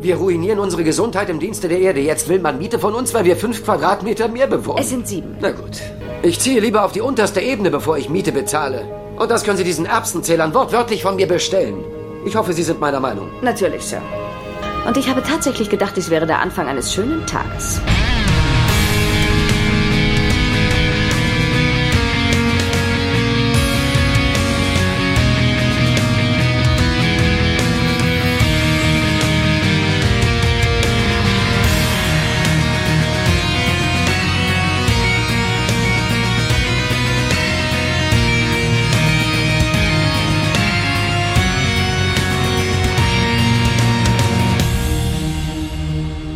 Wir ruinieren unsere Gesundheit im Dienste der Erde. Jetzt will man Miete von uns, weil wir fünf Quadratmeter mehr bewohnen. Es sind sieben. Na gut. Ich ziehe lieber auf die unterste Ebene, bevor ich Miete bezahle. Und das können Sie diesen Erbsenzählern wortwörtlich von mir bestellen. Ich hoffe, Sie sind meiner Meinung. Natürlich, Sir. Und ich habe tatsächlich gedacht, dies wäre der Anfang eines schönen Tages.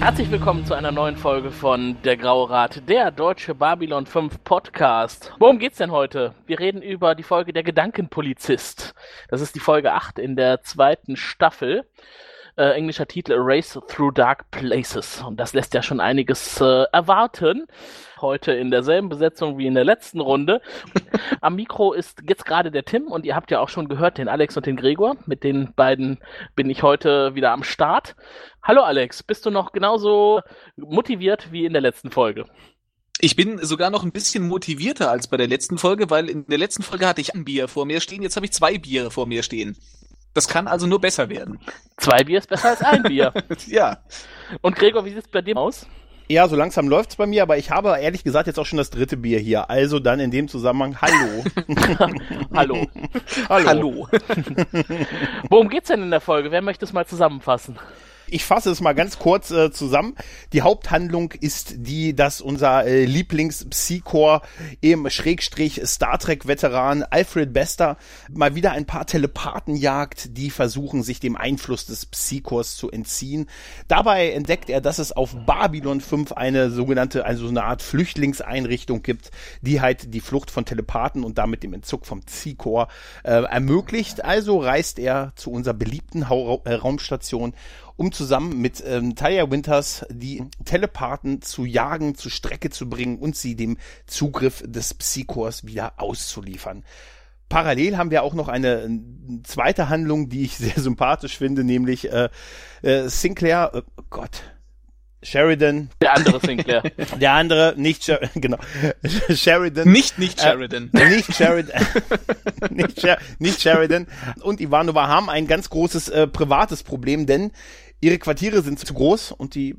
Herzlich willkommen zu einer neuen Folge von Der Graue Rat, der deutsche Babylon 5 Podcast. Worum geht's denn heute? Wir reden über die Folge Der Gedankenpolizist. Das ist die Folge 8 in der zweiten Staffel. Äh, englischer Titel A Race Through Dark Places. Und das lässt ja schon einiges äh, erwarten. Heute in derselben Besetzung wie in der letzten Runde. Am Mikro ist jetzt gerade der Tim und ihr habt ja auch schon gehört, den Alex und den Gregor. Mit den beiden bin ich heute wieder am Start. Hallo Alex, bist du noch genauso motiviert wie in der letzten Folge? Ich bin sogar noch ein bisschen motivierter als bei der letzten Folge, weil in der letzten Folge hatte ich ein Bier vor mir stehen, jetzt habe ich zwei Biere vor mir stehen. Das kann also nur besser werden. Zwei Bier ist besser als ein Bier. ja. Und Gregor, wie sieht es bei dir aus? Ja, so langsam läuft's bei mir, aber ich habe ehrlich gesagt jetzt auch schon das dritte Bier hier. Also dann in dem Zusammenhang, hallo. hallo. hallo. Hallo. Worum geht's denn in der Folge? Wer möchte es mal zusammenfassen? Ich fasse es mal ganz kurz äh, zusammen. Die Haupthandlung ist die, dass unser äh, Lieblings-Psychor im Schrägstrich Star Trek-Veteran Alfred Bester mal wieder ein paar Telepathen jagt, die versuchen, sich dem Einfluss des Psychors zu entziehen. Dabei entdeckt er, dass es auf Babylon 5 eine sogenannte, also eine Art Flüchtlingseinrichtung gibt, die halt die Flucht von Telepathen und damit dem Entzug vom Psychor äh, ermöglicht. Also reist er zu unserer beliebten äh, Raumstation um zusammen mit ähm, Talia Winters die Telepathen zu jagen, zur Strecke zu bringen und sie dem Zugriff des Psychors wieder auszuliefern. Parallel haben wir auch noch eine zweite Handlung, die ich sehr sympathisch finde, nämlich äh, äh, Sinclair, äh, oh Gott, Sheridan. Der andere Sinclair. Der andere, nicht Sher genau. Sheridan. Nicht, nicht Sheridan. Äh, nicht Sheridan. nicht, Sher nicht Sheridan. Und Ivanova haben ein ganz großes äh, privates Problem, denn ihre Quartiere sind zu groß und die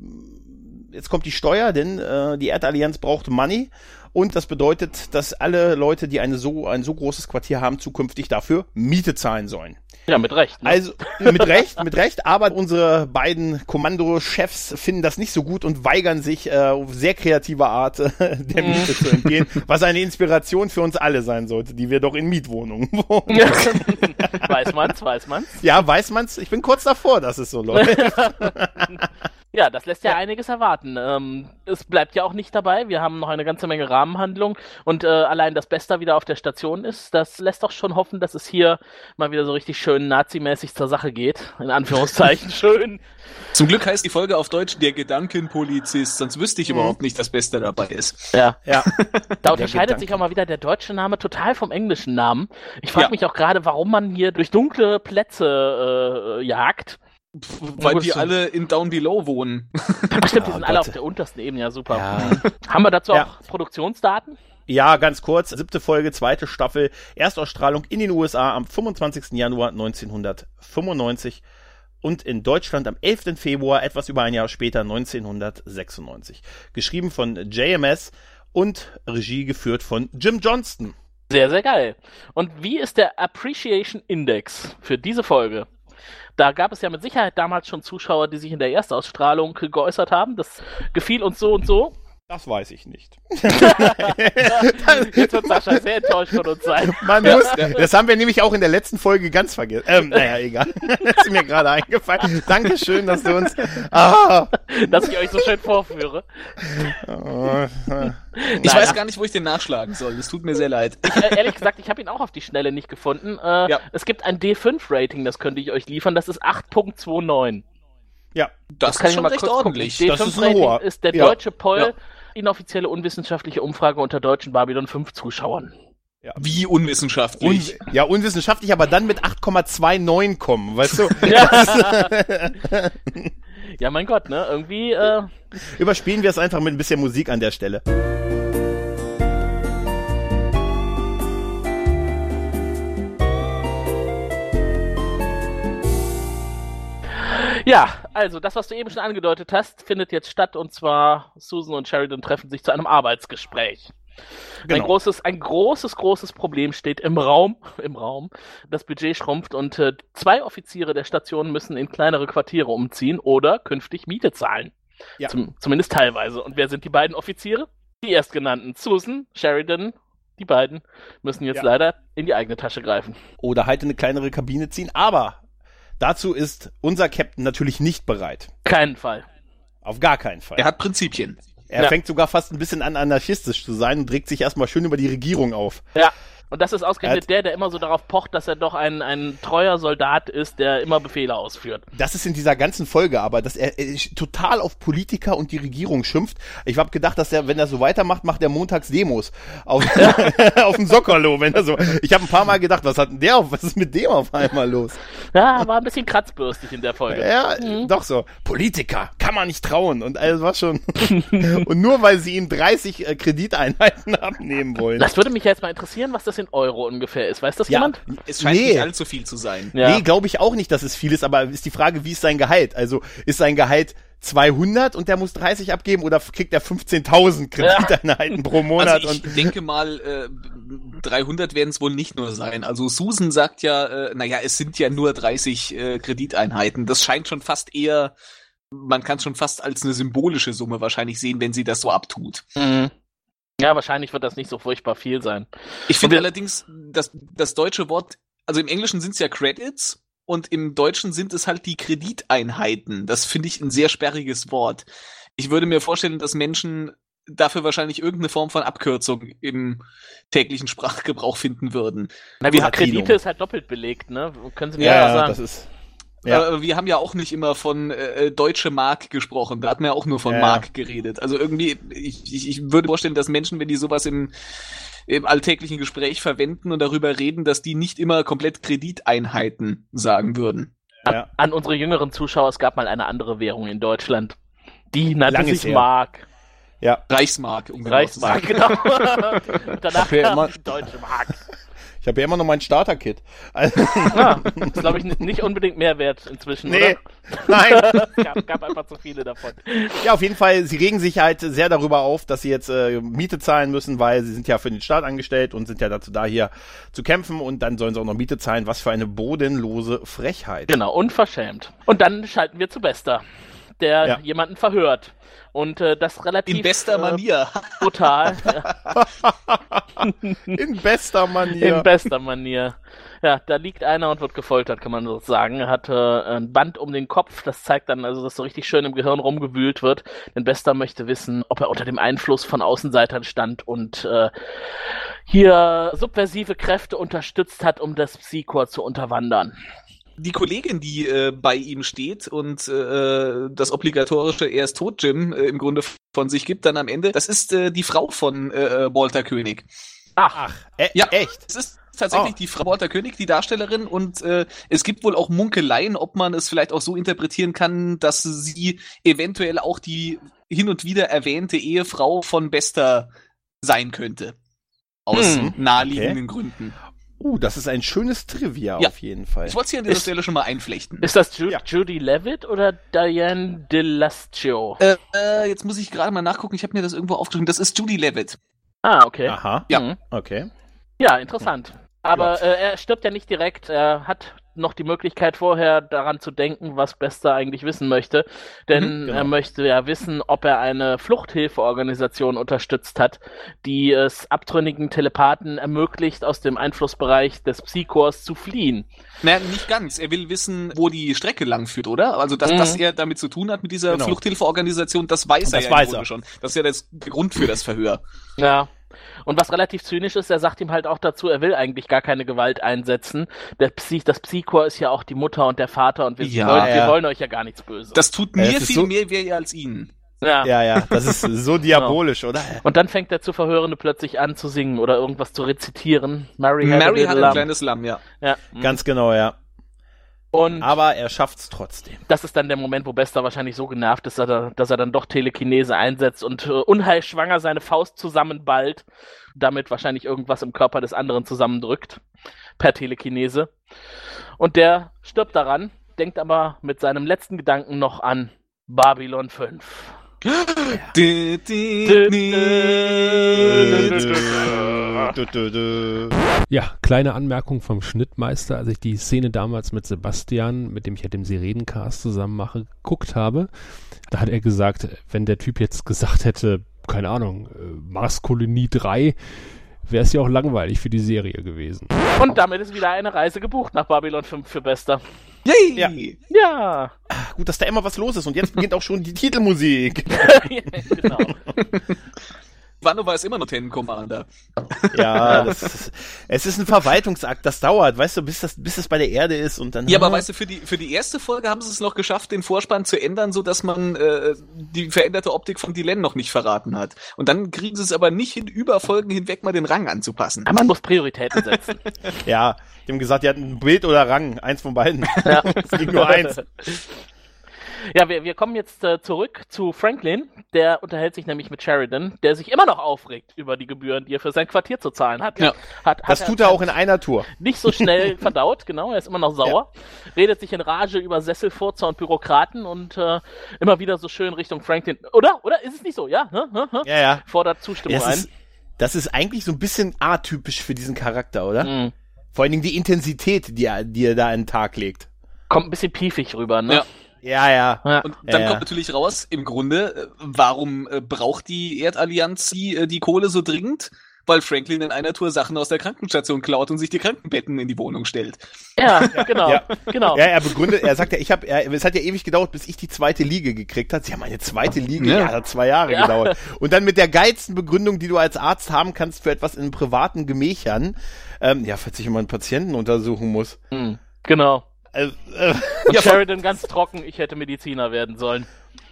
jetzt kommt die Steuer, denn äh, die Erdallianz braucht Money und das bedeutet, dass alle Leute, die eine so ein so großes Quartier haben, zukünftig dafür Miete zahlen sollen. Ja, mit Recht. Ne? Also mit Recht, mit Recht, aber unsere beiden Kommandochefs finden das nicht so gut und weigern sich äh, auf sehr kreative Art äh, der Miete zu entgehen, was eine Inspiration für uns alle sein sollte, die wir doch in Mietwohnungen wohnen. weiß man's, weiß man's. Ja, weiß man's. Ich bin kurz davor, dass es so läuft. Ja, das lässt ja, ja. einiges erwarten. Ähm, es bleibt ja auch nicht dabei. Wir haben noch eine ganze Menge Rahmenhandlung und äh, allein, dass Bester wieder auf der Station ist, das lässt doch schon hoffen, dass es hier mal wieder so richtig schön nazimäßig zur Sache geht. In Anführungszeichen schön. Zum Glück heißt die Folge auf Deutsch der Gedankenpolizist, sonst wüsste ich mhm. überhaupt nicht, dass Bester dabei ist. Ja, ja. Da unterscheidet sich auch mal wieder der deutsche Name total vom englischen Namen. Ich frage ja. mich auch gerade, warum man hier durch dunkle Plätze äh, jagt weil die alle in Down Below wohnen. Ach, stimmt, die sind oh, alle auf der untersten Ebene, ja super. Ja. Haben wir dazu ja. auch Produktionsdaten? Ja, ganz kurz. Siebte Folge, zweite Staffel, Erstausstrahlung in den USA am 25. Januar 1995 und in Deutschland am 11. Februar, etwas über ein Jahr später, 1996. Geschrieben von JMS und Regie geführt von Jim Johnston. Sehr, sehr geil. Und wie ist der Appreciation Index für diese Folge? Da gab es ja mit Sicherheit damals schon Zuschauer, die sich in der Erstausstrahlung geäußert haben. Das gefiel uns so und so. Das weiß ich nicht. Jetzt wird Sascha sehr enttäuscht von uns sein. Man muss, das haben wir nämlich auch in der letzten Folge ganz vergessen. Ähm, naja, egal. Das ist mir gerade eingefallen. Dankeschön, dass du uns. Ah. Dass ich euch so schön vorführe. Oh, ich naja. weiß gar nicht, wo ich den nachschlagen soll. Es tut mir sehr leid. Ich, äh, ehrlich gesagt, ich habe ihn auch auf die Schnelle nicht gefunden. Äh, ja. Es gibt ein D5-Rating, das könnte ich euch liefern. Das ist 8.29. Ja, das, das ist schon recht ordentlich. D5 das ist, ein hoher. ist der deutsche Poll. Ja inoffizielle unwissenschaftliche Umfrage unter deutschen Babylon 5 Zuschauern. Ja. Wie unwissenschaftlich? Un ja, unwissenschaftlich, aber dann mit 8,29 kommen, weißt du? ja. Ja, mein Gott, ne? Irgendwie, äh, Überspielen wir es einfach mit ein bisschen Musik an der Stelle. Ja, also das, was du eben schon angedeutet hast, findet jetzt statt und zwar Susan und Sheridan treffen sich zu einem Arbeitsgespräch. Ein Genau. großes, ein großes, großes Problem steht im Raum, im Raum. Das Budget schrumpft und äh, zwei Offiziere der Station müssen in kleinere Quartiere umziehen oder künftig Miete zahlen. Ja. Zum, zumindest teilweise. Und wer sind die beiden Offiziere? Die erstgenannten. Susan, Sheridan, die beiden müssen jetzt Ja. leider in die eigene Tasche greifen. Oder halt in eine kleinere Kabine ziehen. Aber dazu ist unser Captain natürlich nicht bereit. Keinen Fall. Auf gar keinen Fall. Er hat Prinzipien. Er Ja. fängt sogar fast ein bisschen an, anarchistisch zu sein und regt sich erstmal schön über die Regierung auf. Ja. Und das ist Er ausgerechnet der, der immer so darauf pocht, dass er doch ein, ein treuer Soldat ist, der immer Befehle ausführt. Das ist in dieser ganzen Folge aber, dass er, er total auf Politiker und die Regierung schimpft. Ich habe gedacht, dass er, wenn er so weitermacht, macht er montags Demos auf, auf dem Sockerlo. Wenn er so, ich habe ein paar Mal gedacht, was hat denn der auf, was ist mit dem auf einmal los? Ja, war ein bisschen kratzbürstig in der Folge. Ja, doch so. Politiker, kann man nicht trauen. Und alles war schon. und nur weil sie ihm 30 äh, Krediteinheiten abnehmen wollen. Das würde mich jetzt mal interessieren, was das in Euro ungefähr ist. Weiß das Ja, jemand? Es scheint Nee. nicht allzu viel zu sein. Ja. Nee, glaube ich auch nicht, dass es viel ist, aber ist die Frage, wie ist sein Gehalt? Also ist sein Gehalt 200 und der muss 30 abgeben oder kriegt er 15.000 Krediteinheiten pro Monat? Also ich und denke mal, äh, 300 werden es wohl nicht nur sein. Also Susan sagt ja, äh, naja, es sind ja nur 30 äh, Krediteinheiten. Das scheint schon fast eher, man kann es schon fast als eine symbolische Summe wahrscheinlich sehen, wenn sie das so abtut. Mhm. Ja, wahrscheinlich wird das nicht so furchtbar viel sein. Ich finde allerdings, das, das deutsche Wort, also im Englischen sind es ja Credits und im Deutschen sind es halt die Krediteinheiten. Das finde ich ein sehr sperriges Wort. Ich würde mir vorstellen, dass Menschen dafür wahrscheinlich irgendeine Form von Abkürzung im täglichen Sprachgebrauch finden würden. Na, wie. Kredite ist halt doppelt belegt, ne? Können Sie mir ja, ja, ja, sagen? das ist. Ja. Äh, wir haben ja auch nicht immer von äh, deutsche Mark gesprochen. Da hat man ja auch nur von Ja. Mark geredet. Also irgendwie, ich, ich, ich würde vorstellen, dass Menschen, wenn die sowas im, im alltäglichen Gespräch verwenden und darüber reden, dass die nicht immer komplett Krediteinheiten sagen würden. Ja. An unsere jüngeren Zuschauer, es gab mal eine andere Währung in Deutschland. Die nannte Langes sich her. Mark. ja. Reichsmark, um genau Reichsmark, genau. Und danach ja kam immer- die Deutsche Mark. Ich habe ja immer noch mein Starter-Kit. Also, Ja, ist, glaube ich, nicht unbedingt mehr wert inzwischen, nee, oder? nein. Es gab, gab einfach zu viele davon. Ja, auf jeden Fall, sie regen sich halt sehr darüber auf, dass sie jetzt äh, Miete zahlen müssen, weil sie sind ja für den Staat angestellt und sind ja dazu da, hier zu kämpfen und dann sollen sie auch noch Miete zahlen. Was für eine bodenlose Frechheit. Genau, unverschämt. Und dann schalten wir zu Bester, der Ja. jemanden verhört. Und äh, das relativ In bester äh, Manier. brutal. ja, In bester Manier. In bester Manier. Ja, da liegt einer und wird gefoltert, kann man so sagen. Er hatte äh, ein Band um den Kopf, das zeigt dann also, dass so richtig schön im Gehirn rumgewühlt wird. Denn Bester möchte wissen, ob er unter dem Einfluss von Außenseitern stand und äh, hier subversive Kräfte unterstützt hat, um das Psychor zu unterwandern. Die Kollegin, die äh, bei ihm steht und äh, das obligatorische Er ist tot, Jim, äh, im Grunde von sich gibt, dann am Ende, das ist äh, die Frau von äh, Walter König. Ach, Ä Ja. echt? Es ist tatsächlich Oh. die Frau Walter König, die Darstellerin, und äh, es gibt wohl auch Munkeleien, ob man es vielleicht auch so interpretieren kann, dass sie eventuell auch die hin und wieder erwähnte Ehefrau von Bester sein könnte. Aus Hm. naheliegenden Gründen. Uh, das ist ein schönes Trivia Ja. auf jeden Fall. Ich wollte es hier an dieser Ist- Stelle schon mal einflechten. ist das Ju Ja. Judy Levitt oder Diane DeLastio? Äh, äh, jetzt muss ich gerade mal nachgucken, ich habe mir das irgendwo aufgeschrieben. Das ist Judy Levitt. Ah, okay. Aha, Ja. Mhm. okay. Ja, interessant. Aber äh, er stirbt ja nicht direkt. Er hat noch die Möglichkeit vorher daran zu denken, was Bester eigentlich wissen möchte. Denn Mhm, genau. er möchte ja wissen, ob er eine Fluchthilfeorganisation unterstützt hat, die es abtrünnigen Telepathen ermöglicht, aus dem Einflussbereich des Psychors zu fliehen. Naja, nicht ganz. Er will wissen, wo die Strecke lang führt, oder? Also, dass, Mhm. dass er damit zu tun hat mit dieser Genau. Fluchthilfeorganisation, das weiß Und er das ja weiß er. schon. Das ist ja der Grund für das Verhör. Ja. Und was relativ zynisch ist, er sagt ihm halt auch dazu, er will eigentlich gar keine Gewalt einsetzen. Der Psy das Psychor ist ja auch die Mutter und der Vater und wir, Ja, wollen, wir ja. wollen euch ja gar nichts Böses. Das tut mir viel so- mehr weh als ihnen. ja. Ja, ja, das ist so diabolisch, oder? Und dann fängt der zu Verhörende plötzlich an zu singen oder irgendwas zu rezitieren. Mary Mary hat ein lamb. kleines Lamm, ja. Ja. Ganz genau, ja. Und Aber er schafft's trotzdem. das ist dann der Moment, wo Bester wahrscheinlich so genervt ist, dass er, dass er dann doch Telekinese einsetzt und äh, unheilschwanger seine Faust zusammenballt, damit wahrscheinlich irgendwas im Körper des anderen zusammendrückt, per Telekinese. Und der stirbt daran, denkt aber mit seinem letzten Gedanken noch an Babylon 5. Di, Ja, kleine Anmerkung vom Schnittmeister, als ich die Szene damals mit Sebastian, mit dem ich ja den Sirenencast zusammen mache, geguckt habe. Da hat er gesagt, wenn der Typ jetzt gesagt hätte, keine Ahnung, äh, Marskolonie 3, wäre es ja auch langweilig für die Serie gewesen. Und damit ist wieder eine Reise gebucht nach Babylon 5 für Bester. Yay! Ja. Ja, Gut, dass da immer was los ist und jetzt beginnt auch schon die Titelmusik. genau. Wanova ist immer noch Ten Commander. Ja, das ist, es ist ein Verwaltungsakt, das dauert, weißt du, bis das, bis es bei der Erde ist und dann. Ja, aber weißt du, für die, für die erste Folge haben sie es noch geschafft, den Vorspann zu ändern, so dass man äh, die veränderte Optik von Dylan noch nicht verraten hat. Und dann kriegen sie es aber nicht hin, über Folgen hinweg mal den Rang anzupassen. Aber man muss Prioritäten setzen. Ja, die haben gesagt, die hatten ein Bild oder Rang, eins von beiden. es ging nur eins. Ja, wir, wir kommen jetzt äh, zurück zu Franklin. Der unterhält sich nämlich mit Sheridan, der sich immer noch aufregt über die Gebühren, die er für sein Quartier zu zahlen hat. Ja. hat, hat Das tut er auch in einer Tour. nicht so schnell verdaut, genau, er ist immer noch sauer, redet sich in Rage über Sesselfurzer und Bürokraten und äh, immer wieder so schön Richtung Franklin. Oder? Oder? Ist es nicht so? Ja? Hm? Hm? Hm? Ja, ja. Fordert Zustimmung Das ein. ist, das ist eigentlich so ein bisschen atypisch für diesen Charakter, oder? Mhm. Vor allen Dingen die Intensität, die er, die er da an den Tag legt. Kommt ein bisschen piefig rüber, ne? Ja. Ja, ja. Ja. Und dann Ja, kommt natürlich raus, im Grunde, äh, warum äh, braucht die Erdallianz die, äh, die Kohle so dringend? Weil Franklin in einer Tour Sachen aus der Krankenstation klaut und sich die Krankenbetten in die Wohnung stellt. Ja, genau. Ja. genau. Ja, er begründet, er sagt ja, ich habe, es hat ja ewig gedauert, bis ich die zweite Liege gekriegt hat. Sie haben eine zweite Liege, Ja. ja, hat zwei Jahre Ja. gedauert. Und dann mit der geilsten Begründung, die du als Arzt haben kannst für etwas in privaten Gemächern, ähm, ja, falls ich immer einen Patienten untersuchen muss. Mhm. Genau. Äh, äh, Und Ja, Sheridan ganz trocken, ich hätte Mediziner werden sollen.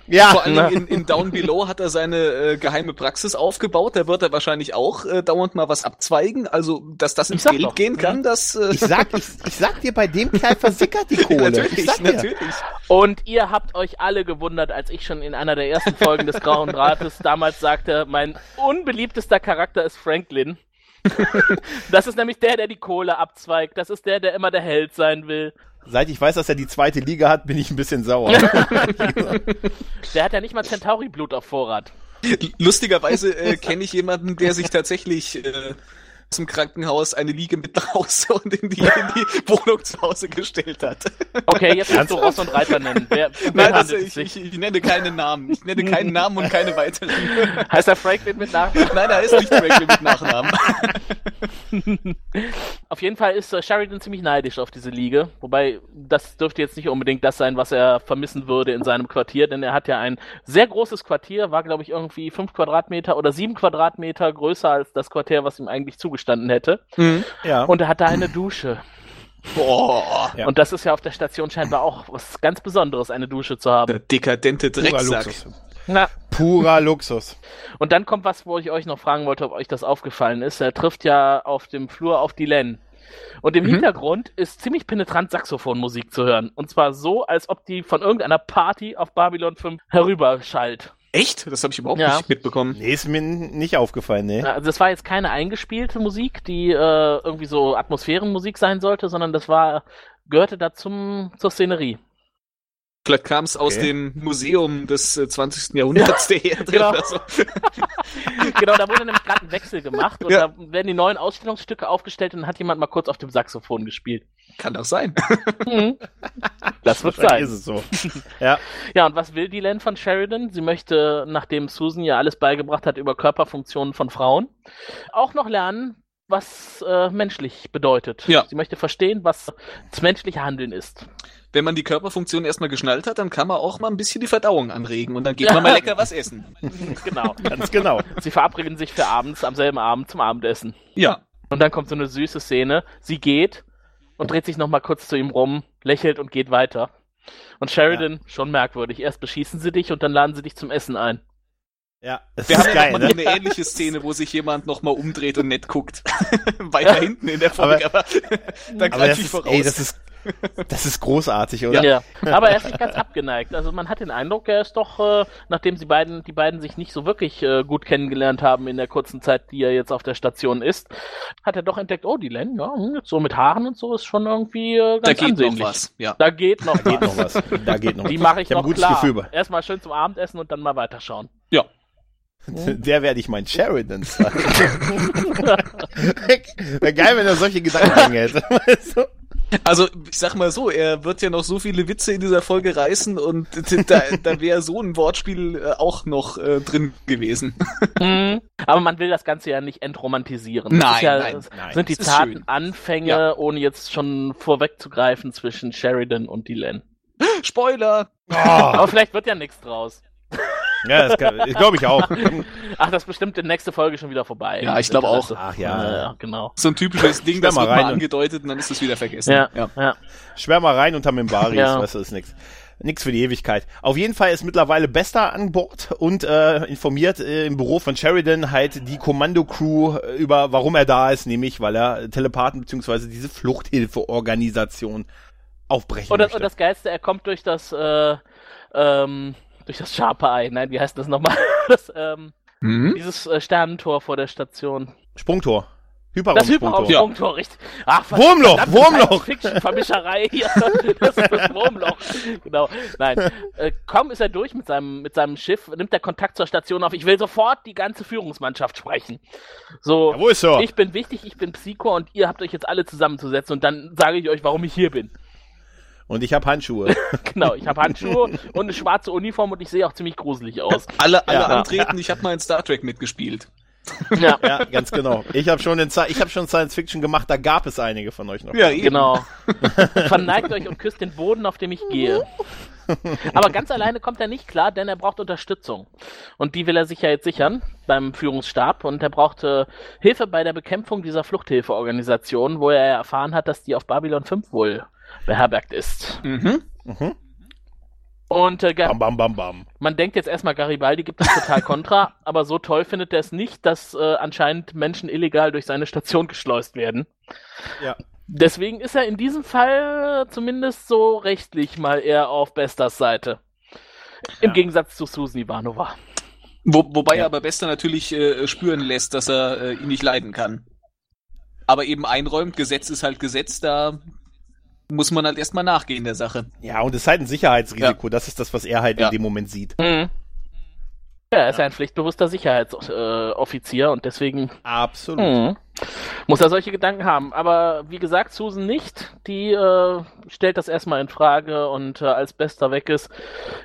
ja, Vor allem in, in Down Below hat er seine äh, geheime Praxis aufgebaut. Da wird er wahrscheinlich auch äh, dauernd mal was abzweigen. Also, dass das ins Geld doch. gehen kann, das äh, ich sag, ich, ich sag dir, bei dem Kerl versickert die Kohle. ich natürlich, sag dir. natürlich. Und ihr habt euch alle gewundert, als ich schon in einer der ersten Folgen des Grauen Rates damals sagte, mein unbeliebtester Charakter ist Franklin. das ist nämlich der, der die Kohle abzweigt. Das ist der, der immer der Held sein will. Seit ich weiß, dass er die zweite Liga hat, bin ich ein bisschen sauer. Der hat ja nicht mal Centauri-Blut auf Vorrat. Lustigerweise äh, kenne ich jemanden, der sich tatsächlich äh, zum Krankenhaus eine Liege mit nach Hause und in die, in die Wohnung zu Hause gestellt hat. Okay, jetzt musst du? Ross und Reiter nennen. Wer, Nein, es ich, ich, ich nenne keinen Namen. Ich nenne keinen Namen und keine weiteren. Heißt er Franklin mit Nachnamen? Nein, da ist nicht Franklin mit Nachnamen. Auf jeden Fall ist äh, Sheridan ziemlich neidisch auf diese Liege. Wobei, das dürfte jetzt nicht unbedingt das sein, was er vermissen würde in seinem Quartier, denn er hat ja ein sehr großes Quartier, war glaube ich irgendwie fünf Quadratmeter oder sieben Quadratmeter größer als das Quartier, was ihm eigentlich zugestanden hätte. ja. Und er hat da eine Dusche. Boah. Ja. Und das ist ja auf der Station scheinbar auch was ganz Besonderes, eine Dusche zu haben. Der dekadente Drecksack. Na, Purer Luxus. und dann kommt was, wo ich euch noch fragen wollte, ob euch das aufgefallen ist. Er trifft ja auf dem Flur auf die Len. Und im Mhm. Hintergrund ist ziemlich penetrant Saxophonmusik zu hören. Und zwar so, als ob die von irgendeiner Party auf Babylon 5 herüberschallt. Echt? Das habe ich überhaupt Ja. nicht mitbekommen. Nee, ist mir nicht aufgefallen, nee. Also das war jetzt keine eingespielte Musik, die äh, irgendwie so Atmosphärenmusik sein sollte, sondern das war gehörte da zum zur Szenerie. Vielleicht kam es aus Okay. dem Museum des äh, 20. Jahrhunderts der Erde genau. oder so. genau, da wurde nämlich gerade ein Wechsel gemacht und Ja. da werden die neuen Ausstellungsstücke aufgestellt und dann hat jemand mal kurz auf dem Saxophon gespielt. Kann doch sein. Mhm. Das wird sein. ist es so. Ja. Ja, und was will die Len von Sheridan? Sie möchte, nachdem Susan ja alles beigebracht hat über Körperfunktionen von Frauen, auch noch lernen, was äh, menschlich bedeutet. Ja. Sie möchte verstehen, was das menschliche Handeln ist. Wenn man die Körperfunktion erstmal geschnallt hat, dann kann man auch mal ein bisschen die Verdauung anregen und dann geht man mal lecker was essen. genau. Ganz genau. Sie verabreden sich für abends, am selben Abend zum Abendessen. Ja. Und dann kommt so eine süße Szene. Sie geht und dreht sich nochmal kurz zu ihm rum, lächelt und geht weiter. Und Sheridan, schon merkwürdig. Erst beschießen sie dich und dann laden sie dich zum Essen ein. Ja, das Wir ist haben ja geil, noch mal ne? eine ähnliche Szene, wo sich jemand noch mal umdreht und nett guckt. Weiter hinten in der Folge, aber, da Aber greife das ich voraus. ey, das ist, Das ist großartig, oder? Ja. aber er ist nicht ganz abgeneigt. Also man hat den Eindruck, er ist doch, äh, nachdem sie beiden, die beiden sich nicht so wirklich äh, gut kennengelernt haben in der kurzen Zeit, die er jetzt auf der Station ist, hat er doch entdeckt, oh, die Len, ja, hm, so mit Haaren und so ist schon irgendwie äh, ganz Da geht ansehnlich. noch was. Ja. Da geht noch Da geht was. noch was. Da geht noch Die was. mache ich, ich noch ein gutes klar. Gefühl. bei- Erstmal schön zum Abendessen und dann mal weiterschauen. Ja. Der werde ich mein Sheridan sein. Wäre geil, wenn er solche Gedanken hätte. Also, ich sag mal so, er wird ja noch so viele Witze in dieser Folge reißen und da, da wäre so ein Wortspiel äh, auch noch äh, drin gewesen. Mhm. Aber man will das Ganze ja nicht entromantisieren. Das Nein, ist ja, nein, nein. sind die zarten. Anfänge, Ja. ohne jetzt schon vorwegzugreifen zwischen Sheridan und Dylan. Spoiler! Oh, Aber vielleicht wird ja nichts draus. Ja, das glaube ich auch. Ach, das ist bestimmt in nächste Folge schon wieder vorbei. Ja, ich glaube auch. Ach ja. ja genau. So ein typisches Ding, das mal wird mal angedeutet und dann ist es wieder vergessen. Ja, ja. Schwär mal rein unter Membaris, Ja. weißt du, ist nix. Nix für die Ewigkeit. Auf jeden Fall ist mittlerweile Bester an Bord und äh, informiert äh, im Büro von Sheridan halt die Kommando-Crew äh, über, warum er da ist, nämlich weil er Telepathen beziehungsweise diese Fluchthilfeorganisation aufbrechen Und das, möchte. und das Geilste, er kommt durch das, äh, ähm, durch das scharfe Ei. Nein, wie heißt das nochmal? Das, ähm, Mhm. dieses äh, Sternentor vor der Station. Sprungtor. Das Hyperraum-Sprungtor. Hyperraum-Sprungtor, richtig. Ach, was- Wurmloch, verdammte Wurmloch. Science-Fiction-Vermischerei hier. Das ist das Wurmloch. Genau. Nein. Äh, kaum ist er durch mit seinem, mit seinem Schiff, nimmt er Kontakt zur Station auf. Ich will sofort die ganze Führungsmannschaft sprechen. So. Jawohl, Sir. Ich bin wichtig, ich bin Psycho und ihr habt euch jetzt alle zusammenzusetzen und dann sage ich euch, warum ich hier bin. Und ich habe Handschuhe. Genau, ich habe Handschuhe und eine schwarze Uniform und ich sehe auch ziemlich gruselig aus. Alle, alle Ja. antreten, ich habe mal in Star Trek mitgespielt. Ja, ja, ganz genau. Ich habe schon, in Sci- ich hab schon Science Fiction gemacht, da gab es einige von euch noch. Ja, eben. genau. Verneigt euch und küsst den Boden, auf dem ich gehe. Aber ganz alleine kommt er nicht klar, denn er braucht Unterstützung. Und die will er sich ja jetzt sichern beim Führungsstab. Und er braucht äh, Hilfe bei der Bekämpfung dieser Fluchthilfeorganisation, wo er erfahren hat, dass die auf Babylon 5 wohl beherbergt ist. Mhm. Und äh, Bam, bam, bam, bam. man denkt jetzt erstmal, Garibaldi gibt das total kontra, aber so toll findet er es nicht, dass äh, anscheinend Menschen illegal durch seine Station geschleust werden. Ja. Deswegen ist er in diesem Fall zumindest so rechtlich mal eher auf Bestas Seite. Im Ja. Gegensatz zu Susan Ivanova. Wo, wobei Ja. er aber Bester natürlich äh, spüren lässt, dass er äh, ihn nicht leiden kann. Aber eben einräumt, Gesetz ist halt Gesetz, da muss man halt erstmal nachgehen der Sache. Ja, und es ist halt ein Sicherheitsrisiko. Das ist das, was er halt Ja. in dem Moment sieht. Mhm. Ja, er ist ja ein pflichtbewusster Sicherheitsoffizier äh, und deswegen Absolut. Mhm. Muss er solche Gedanken haben. Aber wie gesagt, Susan nicht. Die äh, stellt das erstmal in Frage und äh, als Bester weg ist,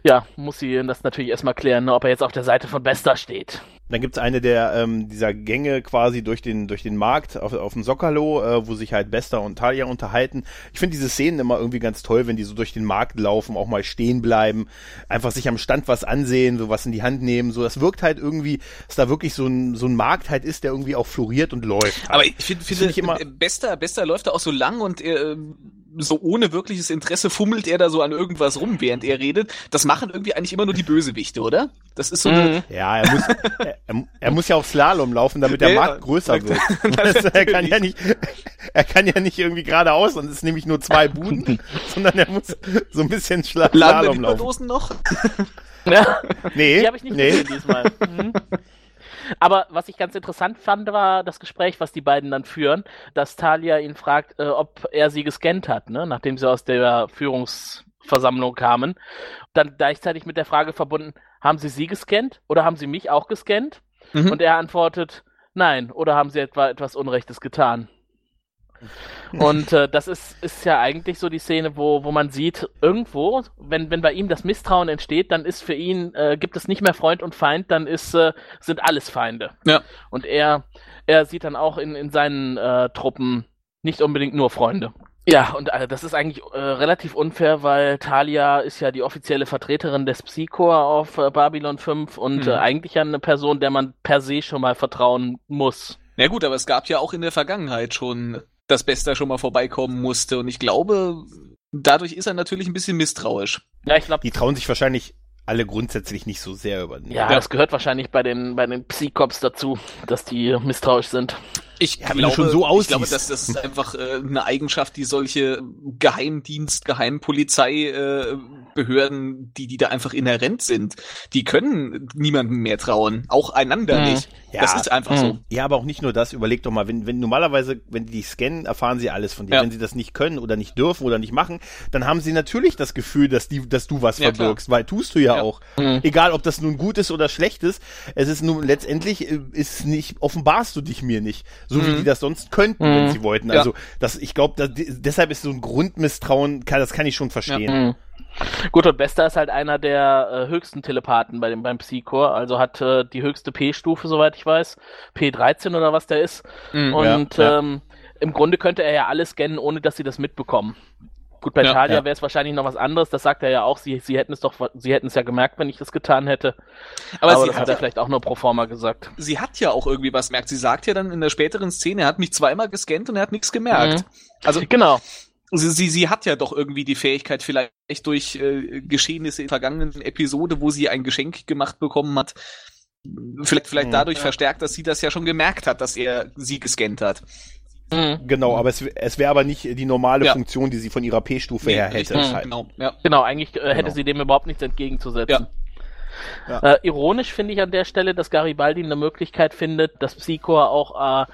ja, muss sie das natürlich erstmal klären, ob er jetzt auf der Seite von Bester steht. Dann gibt's eine der ähm, dieser Gänge quasi durch den durch den Markt auf, auf dem Sockerlo, äh, wo sich halt Bester und Talia unterhalten. Ich finde diese Szenen immer irgendwie ganz toll, wenn die so durch den Markt laufen, auch mal stehen bleiben, einfach sich am Stand was ansehen, so was in die Hand nehmen. So, das wirkt halt irgendwie, dass da wirklich so ein so ein Markt halt ist, der irgendwie auch floriert und läuft. Aber ich find, finde, find ich immer- Bester, Bester läuft da auch so lang und äh, so ohne wirkliches Interesse fummelt er da so an irgendwas rum, während er redet. Das machen irgendwie eigentlich immer nur die Bösewichte, oder? Das ist so eine, Ja, er muss, er, er muss ja auf Slalom laufen, damit der Ja, Markt größer wird. Also, er kann ja nicht, er kann ja nicht irgendwie geradeaus und es ist nämlich nur zwei Buden, sondern er muss so ein bisschen Schla Slalom laufen. Wipperdosen noch? Ja, Nee, die habe ich nicht nee. gesehen diesmal. Mhm. Aber was ich ganz interessant fand, war das Gespräch, was die beiden dann führen, dass Talia ihn fragt, äh, ob er sie gescannt hat, ne? nachdem sie aus der Führungsversammlung kamen. Dann gleichzeitig mit der Frage verbunden, haben sie sie gescannt oder haben sie mich auch gescannt? Mhm. Und er antwortet, nein, oder haben sie etwa etwas Unrechtes getan? Und äh, das ist, ist ja eigentlich so die Szene, wo, wo man sieht, irgendwo, wenn, wenn bei ihm das Misstrauen entsteht, dann ist für ihn, äh, gibt es nicht mehr Freund und Feind, dann ist, äh, sind alles Feinde. Ja. Und er, er sieht dann auch in, in seinen äh, Truppen nicht unbedingt nur Freunde. Ja, und äh, das ist eigentlich äh, relativ unfair, weil Talia ist ja die offizielle Vertreterin des Psychor auf Babylon 5 und Mhm. eigentlich ja eine Person, der man per se schon mal vertrauen muss. Na gut, aber es gab ja auch in der Vergangenheit schon, dass Bester schon mal vorbeikommen musste und ich glaube, dadurch ist er natürlich ein bisschen misstrauisch. Ja, ich glaube, Die trauen sich wahrscheinlich alle grundsätzlich nicht so sehr über den. Ja, das gehört wahrscheinlich bei den, bei den Psychops dazu, dass die misstrauisch sind. Ich Ja, glaube, schon so ich glaube, dass das ist einfach äh, eine Eigenschaft, die solche Geheimdienst, Geheimpolizei äh, Behörden, die die da einfach inhärent sind, die können niemandem mehr trauen, auch einander Mhm. nicht. Ja. Das ist einfach so. Ja, aber auch nicht nur das. Überleg doch mal, wenn, wenn normalerweise, wenn die dich scannen, erfahren sie alles von dir. Ja. Wenn sie das nicht können oder nicht dürfen oder nicht machen, dann haben sie natürlich das Gefühl, dass die, dass du was Ja, verbirgst, weil tust du ja, Ja. auch. Mhm. Egal, ob das nun gut ist oder schlecht ist. Es ist nun letztendlich äh, ist nicht offenbarst du dich mir nicht, so wie Mhm. die das sonst könnten, wenn Mhm. sie wollten. Also das, ich glaube, deshalb ist so ein Grundmisstrauen, kann, das kann ich schon verstehen. Mhm. Gut, und Bester ist halt einer der äh, höchsten Telepathen bei dem, beim Psychor, also hat äh, die höchste P-Stufe, soweit ich weiß. P13 oder was der ist. Mhm. Und Ja, ja. Ähm, im Grunde könnte er ja alles scannen, ohne dass sie das mitbekommen. Gut, bei Ja, Talia ja. wäre es wahrscheinlich noch was anderes, das sagt er ja auch, sie, sie hätten es doch, sie hätten es ja gemerkt, wenn ich das getan hätte. Aber, Aber, sie, das hat er ja, vielleicht auch nur pro forma gesagt. sie hat ja auch irgendwie was gemerkt. Sie sagt ja dann in der späteren Szene, er hat mich zweimal gescannt und er hat nichts gemerkt. Also Genau. Sie, sie, sie hat ja doch irgendwie die Fähigkeit, vielleicht durch äh, Geschehnisse in der vergangenen Episode, wo sie ein Geschenk gemacht bekommen hat, vielleicht, vielleicht Mhm. dadurch verstärkt, dass sie das ja schon gemerkt hat, dass er sie gescannt hat. Mhm. Genau, aber es, es wäre aber nicht die normale Ja. Funktion, die sie von ihrer P-Stufe her hätte. richtig, Halt. genau. Ja. Genau, eigentlich äh, hätte Genau. sie dem überhaupt nichts entgegenzusetzen. Ja. Äh, ironisch finde ich an der Stelle, dass Garibaldi eine Möglichkeit findet, das Psychor auch äh,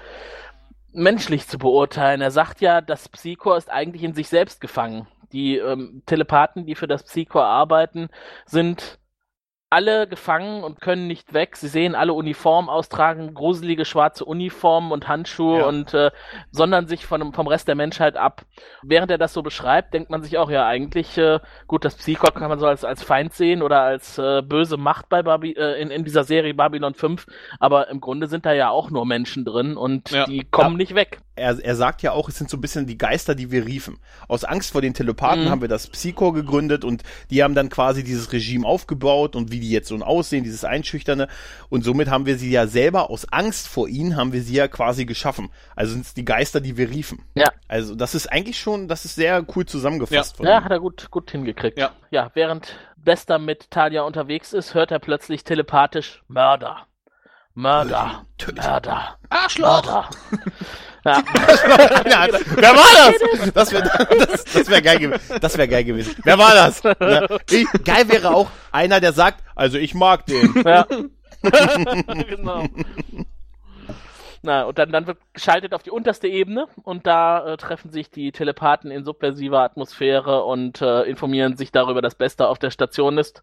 menschlich zu beurteilen. Er sagt ja, das Psychor ist eigentlich in sich selbst gefangen. Die ähm, Telepathen, die für das Psychor arbeiten, sind alle gefangen und können nicht weg. Sie sehen alle Uniformen austragen, gruselige schwarze Uniformen und Handschuhe Ja. und äh, sondern sich von, vom Rest der Menschheit ab. Während er das so beschreibt, denkt man sich auch, ja, eigentlich, äh, gut, das Psychor kann man so als, als Feind sehen oder als äh, böse Macht bei Babi äh, in, in dieser Serie Babylon 5, aber im Grunde sind da ja auch nur Menschen drin und Ja. die kommen Ja. nicht weg. Er, er sagt ja auch, es sind so ein bisschen die Geister, die wir riefen. Aus Angst vor den Telepathen Mhm. haben wir das Psychor gegründet und die haben dann quasi dieses Regime aufgebaut und wie die jetzt so aussehen, dieses Einschüchterne. Und somit haben wir sie ja selber, aus Angst vor ihnen, haben wir sie ja quasi geschaffen. Also sind es die Geister, die wir riefen. Ja. Also das ist eigentlich schon, das ist sehr cool zusammengefasst von Ja, ihm. hat er gut, gut hingekriegt. Ja. ja, während Bester mit Talia unterwegs ist, hört er plötzlich telepathisch Mörder. Mörder. Mörder. Arschloch! Mörder. ja. Wer war das? Das wäre das, das wär geil gewesen. Das wäre geil gewesen. Wer war das? Ja. Ich, geil wäre auch einer, der sagt, also ich mag den. ja. genau. Na, und dann, dann wird geschaltet auf die unterste Ebene und da äh, treffen sich die Telepathen in subversiver Atmosphäre und äh, informieren sich darüber, dass Bester auf der Station ist.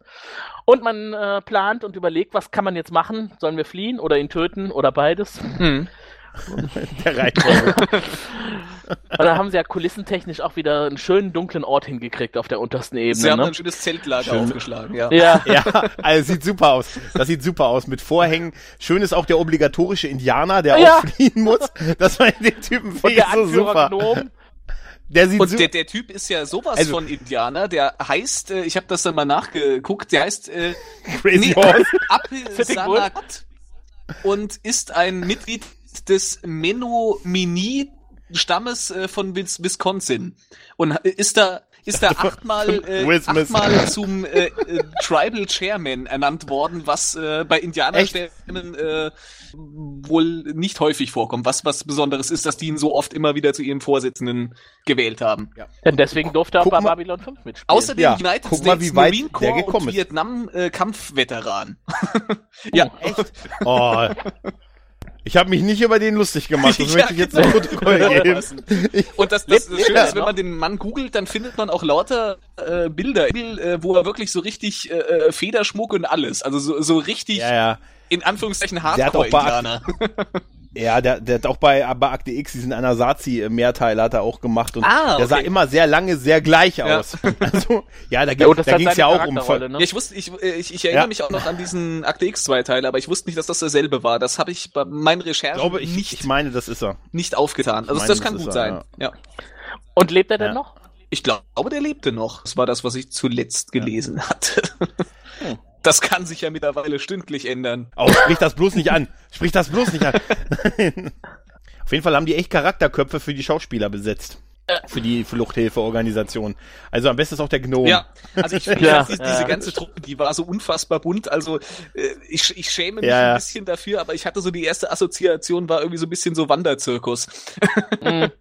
Und man äh, plant und überlegt, was kann man jetzt machen? Sollen wir fliehen oder ihn töten oder beides? Hm. Der Reichweite. Und da haben sie ja kulissentechnisch auch wieder einen schönen dunklen Ort hingekriegt auf der untersten Sie Ebene. haben Ne? ein schönes Zeltlager Schön. aufgeschlagen, ja. Ja, Ja, also sieht super aus. Das sieht super aus mit Vorhängen. Schön ist auch der obligatorische Indianer, der Ja. auch fliehen muss. Das war den Typen und ich der so super. Gnom. Der sieht Und so der, der Typ ist ja sowas Also- von Indianer, der heißt, äh, ich habe das dann mal nachgeguckt, der heißt äh, crazy nee, Horse. Apelsanagat und ist ein Mitglied des Menominee Stammes äh, von Wis Wisconsin und ist da ist da achtmal, äh, achtmal zum äh, äh, Tribal Chairman ernannt worden, was äh, bei Indianerstämmen äh, wohl nicht häufig vorkommt. Was was Besonderes ist, dass die ihn so oft immer wieder zu ihrem Vorsitzenden gewählt haben. Denn deswegen durfte er auch bei mal- Babylon 5 mitspielen. Außerdem Ja, United guck mal, States wie weit Marine Corps und ist. Vietnam äh, Kampfveteran. ja, Echt? Oh. Ich habe mich nicht über den lustig gemacht. Das Ja, möchte ich jetzt genau. zum Protokoll geben. Und das, das, das Schöne er ist, wenn man den Mann googelt, dann findet man auch lauter äh, Bilder, äh, wo er wirklich so richtig äh, äh, Federschmuck und alles, also so, so richtig Ja, ja. in Anführungszeichen Der hat auch bei- Hardcore-Indianer. Ja, der, der hat auch bei, bei Akte X diesen Anasazi-Mehrteil hat er auch gemacht und Ah, der sah okay. immer sehr lange sehr gleich Ja. aus. Also, ja, da, Ja, da hat ging es ja auch um ne? Ja, ich wusste, ich, äh, ich, ich erinnere Ja. mich auch noch an diesen Akte X Zweiteiler, aber ich wusste nicht, dass das derselbe war. Das habe ich bei meinen Ich Recherchen glaube, ich, nicht, ich meine, das ist er. nicht aufgetan. Also meine, das das kann gut er, sein. Ja. Und lebt er denn Ja. noch? Ich glaube, der lebte noch. Das war das, was ich zuletzt gelesen hatte. Das kann sich ja mittlerweile stündlich ändern. Oh, sprich das bloß nicht an. Sprich das bloß nicht an. Auf jeden Fall haben die echt Charakterköpfe für die Schauspieler besetzt. Für die Fluchthilfeorganisation. Also am besten ist auch der Gnome. Ja, also ich finde, Ja, die, ja. diese ganze Truppe, die war so unfassbar bunt. Also äh, ich, ich schäme mich Ja, ja. ein bisschen dafür, aber ich hatte so die erste Assoziation, war irgendwie so ein bisschen so Wanderzirkus. Mhm.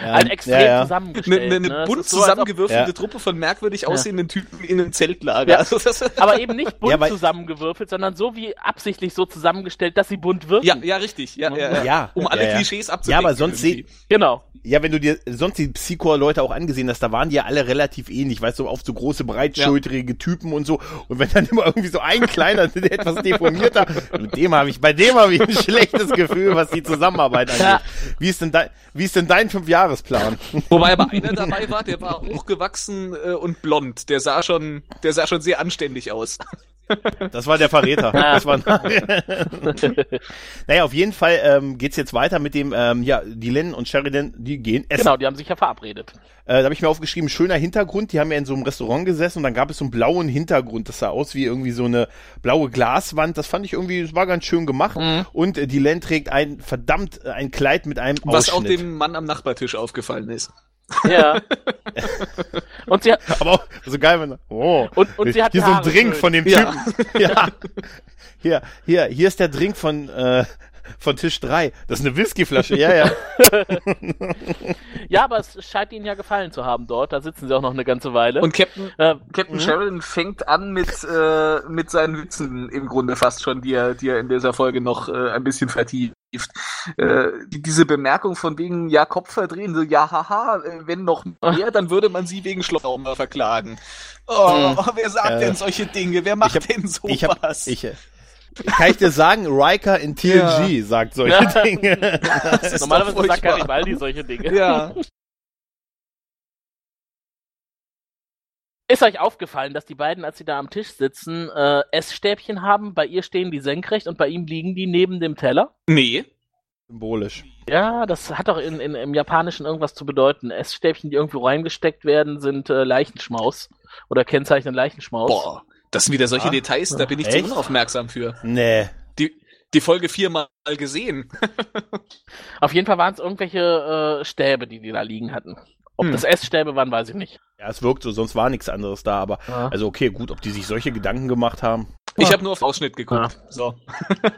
Ja, Halt extrem ja, ja. zusammengestellt. Eine, eine ne? Bunt so, zusammengewürfelte Ja. Truppe von merkwürdig aussehenden Typen in einem Zeltlager. Ja. Also Aber eben nicht bunt Ja, zusammengewürfelt, sondern so wie absichtlich so zusammengestellt, dass sie bunt wirken. ja, ja, richtig. Ja, ja, ja. Ja, um alle ja, ja. Klischees Ja, abzudecken. aber sonst se- Genau. Ja, wenn du dir sonst die Psychor-Leute auch angesehen hast, da waren die ja alle relativ ähnlich, weißt du, auf so große, breitschultrige Typen und so. Und wenn dann immer irgendwie so ein kleiner, der etwas deformierter, mit dem habe ich, bei dem habe ich ein schlechtes Gefühl, was die Zusammenarbeit angeht. Ja. Wie ist denn dein, wie ist denn dein Fünfjahresplan? Wobei aber einer dabei war, der war hochgewachsen äh, und blond. Der sah schon, der sah schon sehr anständig aus. Das war der Verräter. Das war, naja, auf jeden Fall ähm, geht's jetzt weiter mit dem, ähm, ja, die Len und Sheridan, die gehen essen. Genau, die haben sich ja verabredet. Äh, da habe ich mir aufgeschrieben, schöner Hintergrund. Die haben ja in so einem Restaurant gesessen und dann gab es so einen blauen Hintergrund. Das sah aus wie irgendwie so eine blaue Glaswand. Das fand ich irgendwie, das war ganz schön gemacht. Mhm. Und äh, die Len trägt ein verdammt äh, ein Kleid mit einem Was auch Ausschnitt. dem Mann am Nachbartisch aufgefallen ist. Ja. und sie hat, Aber auch so geil, wenn oh, Und- und sie hat hier so ein Drink schön. von dem Ja. Typen. Ja. Hier, hier, hier ist der Drink von äh, von Tisch 3. Das ist eine Whiskyflasche. Ja, ja. ja, aber es scheint ihnen ja gefallen zu haben dort. Da sitzen sie auch noch eine ganze Weile. Und Captain, äh, Captain Mhm. Sheridan fängt an mit, äh, mit seinen Witzen im Grunde fast schon, die er, die er in dieser Folge noch äh, ein bisschen vertieft. Äh, die, diese Bemerkung von wegen, ja, Kopf verdrehen, so, ja, haha, äh, wenn noch mehr, dann würde man sie wegen Schlauchaumer verklagen. Oh, wer sagt Äh, denn solche Dinge? Wer macht ich hab- denn sowas? Ich hab, ich, äh, kann ich dir sagen, Riker in TNG sagt solche Ja. Dinge. Normalerweise sagt. Garibaldi solche Dinge. Ja. Ist euch aufgefallen, dass die beiden, als sie da am Tisch sitzen, äh, Essstäbchen haben? Bei ihr stehen die senkrecht und bei ihm liegen die neben dem Teller? Nee. Symbolisch. Ja, das hat doch in, in, im Japanischen irgendwas zu bedeuten. Essstäbchen, die irgendwo reingesteckt werden, sind äh, Leichenschmaus. Oder kennzeichnen Leichenschmaus. Boah, das sind wieder solche Ah, Details, da bin ich zu echt? unaufmerksam für. Nee. Die, die Folge viermal gesehen. Auf jeden Fall waren es irgendwelche äh, Stäbe, die die da liegen hatten. Ob Hm. das Essstäbe waren, weiß ich nicht. Ja, es wirkt so, sonst war nichts anderes da, aber Ja. also okay, gut, ob die sich solche Gedanken gemacht haben. Ich habe nur auf Ausschnitt geguckt. So.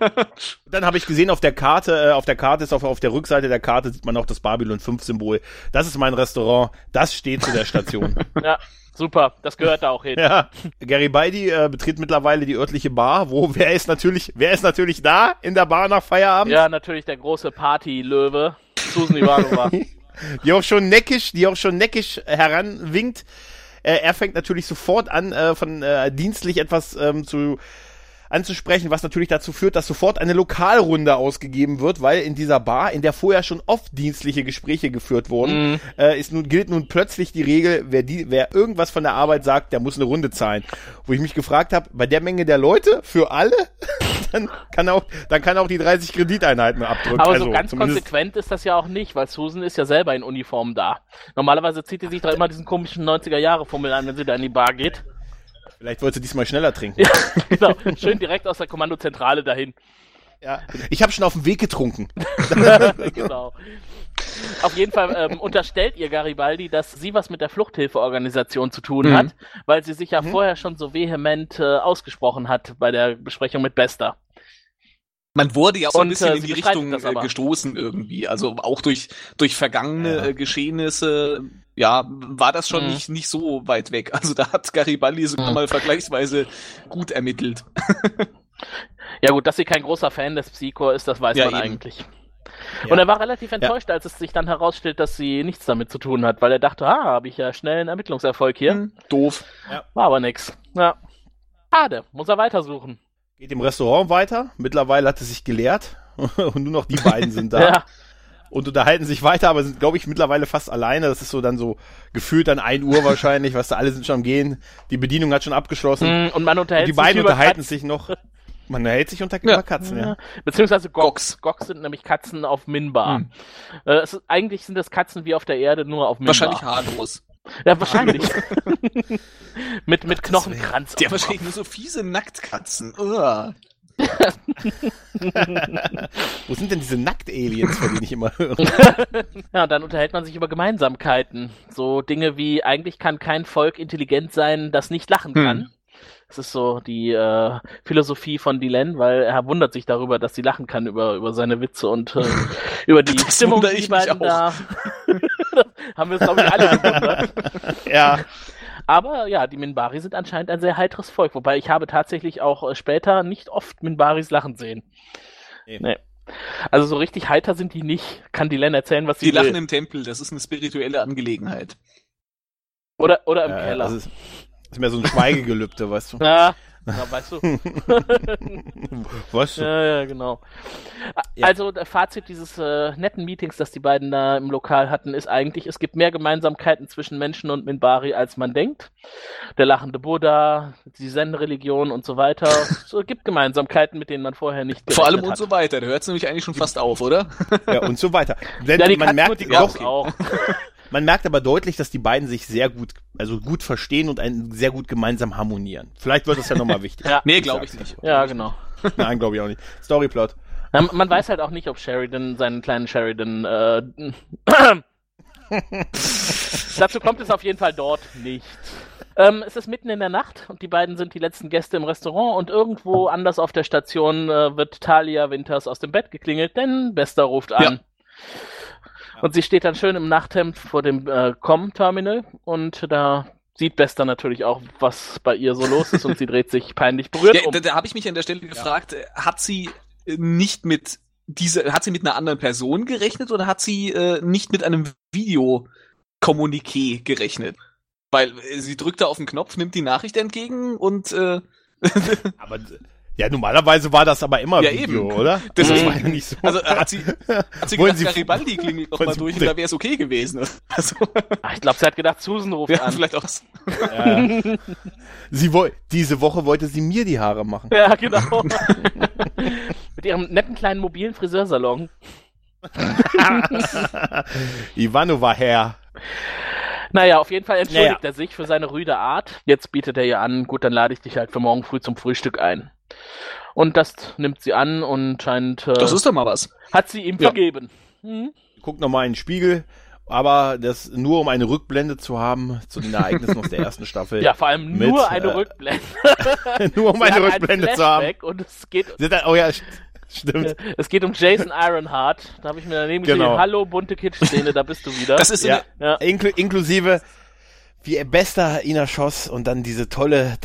Dann habe ich gesehen auf der Karte, äh, auf der Karte ist auf, auf der Rückseite der Karte sieht man auch das Babylon 5 Symbol. Das ist mein Restaurant, das steht zu der Station. Ja, super, das gehört da auch hin. ja. Garibaldi äh, betritt mittlerweile die örtliche Bar, wo wer ist natürlich, wer ist natürlich da in der Bar nach Feierabend? Ja, natürlich der große Party-Löwe, Susan Ivanova. Die auch schon neckisch, die auch schon neckisch heranwinkt. Äh, er fängt natürlich sofort an, äh, von äh, dienstlich etwas ähm, zu anzusprechen, was natürlich dazu führt, dass sofort eine Lokalrunde ausgegeben wird, weil in dieser Bar, in der vorher schon oft dienstliche Gespräche geführt wurden, Mhm. äh, ist nun, gilt nun plötzlich die Regel, wer, die, wer irgendwas von der Arbeit sagt, der muss eine Runde zahlen. Wo ich mich gefragt habe, bei der Menge der Leute, für alle, dann kann auch, dann kann auch die 30 Krediteinheiten abdrücken. Aber also, so ganz konsequent ist das ja auch nicht, weil Susan ist ja selber in Uniform da. Normalerweise zieht sie sich da immer diesen komischen 90er-Jahre-Fummel an, wenn sie da in die Bar geht. Vielleicht wollte sie diesmal schneller trinken. Ja, genau. Schön direkt aus der Kommandozentrale dahin. Ja. Ich habe schon auf dem Weg getrunken. genau. Auf jeden Fall ähm, unterstellt ihr Garibaldi, dass sie was mit der Fluchthilfeorganisation zu tun Mhm. hat, weil sie sich ja vorher schon so vehement äh, ausgesprochen hat bei der Besprechung mit Bester. Man wurde ja auch so ein Und, bisschen äh, in die Richtung äh, gestoßen irgendwie. Also auch durch, durch vergangene Ja. äh, Geschehnisse, ja, war das schon Mhm. nicht, nicht so weit weg. Also da hat Garibaldi sogar Mhm. mal vergleichsweise gut ermittelt. Ja gut, dass sie kein großer Fan des Psychor ist, das weiß Ja, man eben. eigentlich. Ja. Und er war relativ enttäuscht, als es sich dann herausstellt, dass sie nichts damit zu tun hat, weil er dachte, ah, habe ich ja schnell einen Ermittlungserfolg hier. Hm, Doof. War aber nix. Ja. Schade, muss er weitersuchen. Geht im Restaurant weiter. Mittlerweile hat es sich geleert. Und nur noch die beiden sind da. Ja. Und unterhalten sich weiter, aber sind, glaube ich, mittlerweile fast alleine. Das ist so dann so gefühlt dann 1 Uhr wahrscheinlich, was da alle sind schon am Gehen. Die Bedienung hat schon abgeschlossen. Mm, Und man unterhält die sich beiden über unterhalten Katzen. sich noch. Man unterhält sich unter Ja. Katzen, ja. Ja. Beziehungsweise Gox. Gox sind nämlich Katzen auf Minbar. Hm. Äh, es ist, eigentlich sind das Katzen wie auf der Erde, nur auf Minbar. Wahrscheinlich haarlos. Ja, wahrscheinlich. mit, mit. Der auf dem wahrscheinlich nur so fiese Nacktkatzen. Uah. Wo sind denn diese Nackt-Aliens, von denen ich immer höre? Ja, und dann unterhält man sich über Gemeinsamkeiten. So Dinge wie, eigentlich kann kein Volk intelligent sein, das nicht lachen Hm. kann. Das ist so die äh, Philosophie von Dylan, weil er wundert sich darüber, dass sie lachen kann über, über seine Witze und äh, über die Das Stimmung, die die beiden da haben wir es, glaube ich, alle gewundert. ja. Aber ja, die Minbari sind anscheinend ein sehr heiteres Volk, wobei ich habe tatsächlich auch äh, später nicht oft Minbaris lachen sehen. Nee. Nee. Also so richtig heiter sind die nicht. Kann Dylan erzählen, was sie Die lachen will. im Tempel, das ist eine spirituelle Angelegenheit. Oder, oder im Äh, Keller. Das ist, das ist mehr so ein Schweigegelübde, weißt du? Ja, ja, weißt du. Weißt du? ja, ja, genau. Ja. Also, der Fazit dieses äh, netten Meetings, das die beiden da im Lokal hatten, ist eigentlich, es gibt mehr Gemeinsamkeiten zwischen Menschen und Minbari, als man denkt. Der lachende Buddha, die Zen-Religion und so weiter. Es gibt Gemeinsamkeiten, mit denen man vorher nicht Vor allem und hat. so weiter. Da hört es nämlich eigentlich schon fast auf, oder? Ja, und so weiter. Denn Ja, die man merkt die doch, auch. Man merkt aber deutlich, dass die beiden sich sehr gut, also gut verstehen und ein, sehr gut gemeinsam harmonieren. Vielleicht wird das ja nochmal wichtig. Ja. Nee, glaube ich nicht. Ja, genau. Nein, glaube ich auch nicht. Storyplot. Ja, man weiß halt auch nicht, ob Sheridan, seinen kleinen Sheridan, äh, dazu kommt es auf jeden Fall dort nicht. Ähm, es ist mitten in der Nacht und die beiden sind die letzten Gäste im Restaurant und irgendwo anders auf der Station äh, wird Talia Winters aus dem Bett geklingelt, denn Bester ruft an. Und sie steht dann schön im Nachthemd vor dem äh, Com-Terminal und da sieht Bester natürlich auch, was bei ihr so los ist und sie dreht sich peinlich berührt Ja, um. da, da habe ich mich an der Stelle gefragt, äh, hat sie äh, nicht mit diese, hat sie mit einer anderen Person gerechnet oder hat sie äh, nicht mit einem Videokommuniqué gerechnet? Weil äh, sie drückt da auf den Knopf, nimmt die Nachricht entgegen und äh, Aber ja, normalerweise war das aber immer Ja, Video, eben. oder? Das das ist- war ja nicht so. also hat sie, hat sie Wollen gedacht, Sie- Garibaldi klingelt noch wollen mal durch und da wäre es okay gewesen. Also, Ah, ich glaube, sie hat gedacht, Susan ruft ja, an. vielleicht auch. ja, ja. sie woll, diese Woche wollte sie mir die Haare machen. Ja, genau. Mit ihrem netten kleinen mobilen Friseursalon. Ivanova Herr. Naja, auf jeden Fall entschuldigt Naja. er sich für seine rüde Art. Jetzt bietet er ihr an, gut, dann lade ich dich halt für morgen früh zum Frühstück ein. Und das nimmt sie an und scheint, äh, Das ist doch mal was. hat sie ihm Ja. vergeben. Hm? Guckt nochmal in den Spiegel, aber das nur um eine Rückblende zu haben zu den Ereignissen aus der ersten Staffel. Ja, vor allem Mit, nur eine äh, Rückblende. nur um Sie eine hat ein Rückblende zu haben. Und es geht, Oh ja, st- stimmt. es geht um Jason Ironheart. Da habe ich mir daneben Genau. geschrieben, hallo, bunte Kitsch-Szene, da bist du wieder. Das ist Ja. eine, ja. Inklu inklusive wie er bester ihn erschoss und dann diese tolle,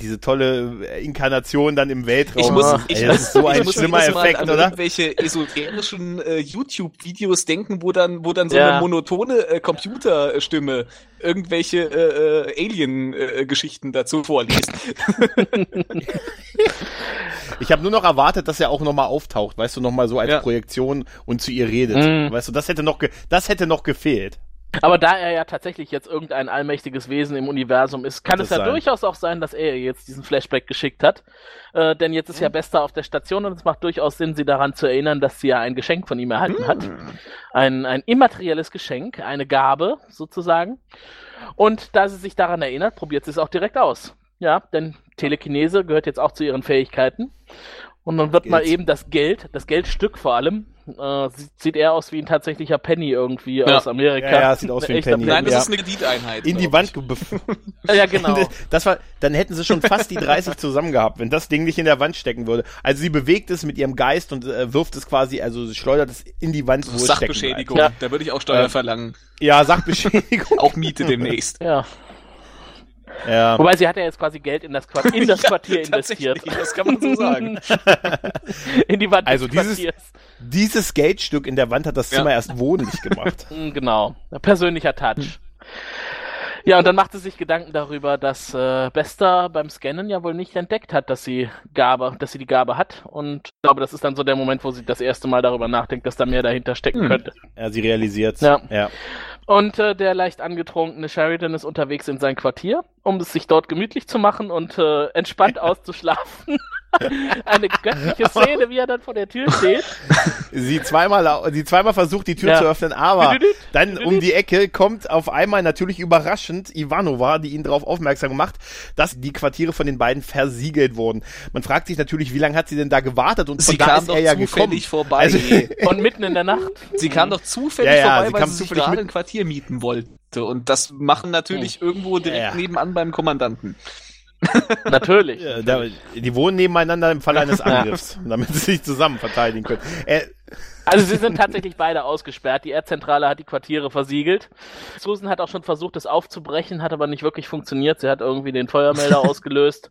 diese tolle Inkarnation dann im Weltraum. Ich muss, Ey, ich, das ist so ein ich muss schlimmer Effekt, an oder? irgendwelche esoterischen äh, YouTube-Videos denken, wo dann, wo dann so Ja. eine monotone äh, Computerstimme irgendwelche äh, äh, Alien-Geschichten dazu vorliest. Ich habe nur noch erwartet, dass er auch nochmal auftaucht, weißt du, nochmal so als Ja. Projektion und zu ihr redet. Mhm. Weißt du, das hätte noch, ge das hätte noch gefehlt. Aber da er ja tatsächlich jetzt irgendein allmächtiges Wesen im Universum ist, kann Kann es ja sein. durchaus auch sein, dass er ihr jetzt diesen Flashback geschickt hat. Äh, denn jetzt ist Mhm. ja Bester auf der Station und es macht durchaus Sinn, sie daran zu erinnern, dass sie ja ein Geschenk von ihm erhalten hat. Mhm. Ein, ein immaterielles Geschenk, eine Gabe sozusagen. Und da sie sich daran erinnert, probiert sie es auch direkt aus. Ja, denn Telekinese gehört jetzt auch zu ihren Fähigkeiten. Und dann wird mal Geld. eben das Geld, das Geldstück vor allem, äh, sieht, sieht eher aus wie ein tatsächlicher Penny irgendwie Ja. aus Amerika. Ja, ja, sieht aus wie ein Penny. Nein, das Ja. ist eine Krediteinheit. In die Wand. Ja, genau. Das war, dann hätten sie schon fast die 30 zusammen gehabt, wenn das Ding nicht in der Wand stecken würde. Also sie bewegt es mit ihrem Geist und äh, wirft es quasi, also sie schleudert es in die Wand, wo es stecken bleibt. Sachbeschädigung. Ja. Da würde ich auch Steuer Ähm, verlangen. Ja, Sachbeschädigung. Auch Miete demnächst. Ja. Ja. Wobei sie hat ja jetzt quasi Geld in das, Quart in das Quartier investiert. Das kann man so sagen. in die Wand Also des dieses- Quartiers. Dieses Geldstück in der Wand hat das Ja. Zimmer erst wohnlich gemacht. Mm, Genau. Persönlicher Touch. Ja, und dann macht sie sich Gedanken darüber, dass äh, Bester beim Scannen ja wohl nicht entdeckt hat, dass sie Gabe, dass sie die Gabe hat. Und ich glaube, das ist dann so der Moment, wo sie das erste Mal darüber nachdenkt, dass da mehr dahinter stecken Hm. könnte. Ja, sie realisiert Ja. ja. Und äh, der leicht angetrunkene Sheridan ist unterwegs in sein Quartier, um es sich dort gemütlich zu machen und äh, entspannt auszuschlafen. Eine göttliche Szene, wie er dann vor der Tür steht. Sie zweimal, sie zweimal versucht, die Tür Ja. zu öffnen, aber dann um die Ecke kommt auf einmal natürlich überraschend Ivanova, die ihn darauf aufmerksam macht, dass die Quartiere von den beiden versiegelt wurden. Man fragt sich natürlich, wie lange hat sie denn da gewartet und Sie von da kam ist doch er ja zufällig gekommen. vorbei. Also- Und mitten in der Nacht. sie kam doch zufällig Ja, ja, vorbei, sie weil kam sie sich zufällig gerade ein Quartier mieten wollte. Und das machen natürlich irgendwo direkt Ja. nebenan beim Kommandanten. Natürlich. Ja, da, die wohnen nebeneinander im Fall eines Angriffs, damit sie sich zusammen verteidigen können. Äh, Also sie sind tatsächlich beide ausgesperrt. Die Erdzentrale hat die Quartiere versiegelt. Susan hat auch schon versucht, es aufzubrechen, hat aber nicht wirklich funktioniert. Sie hat irgendwie den Feuermelder ausgelöst.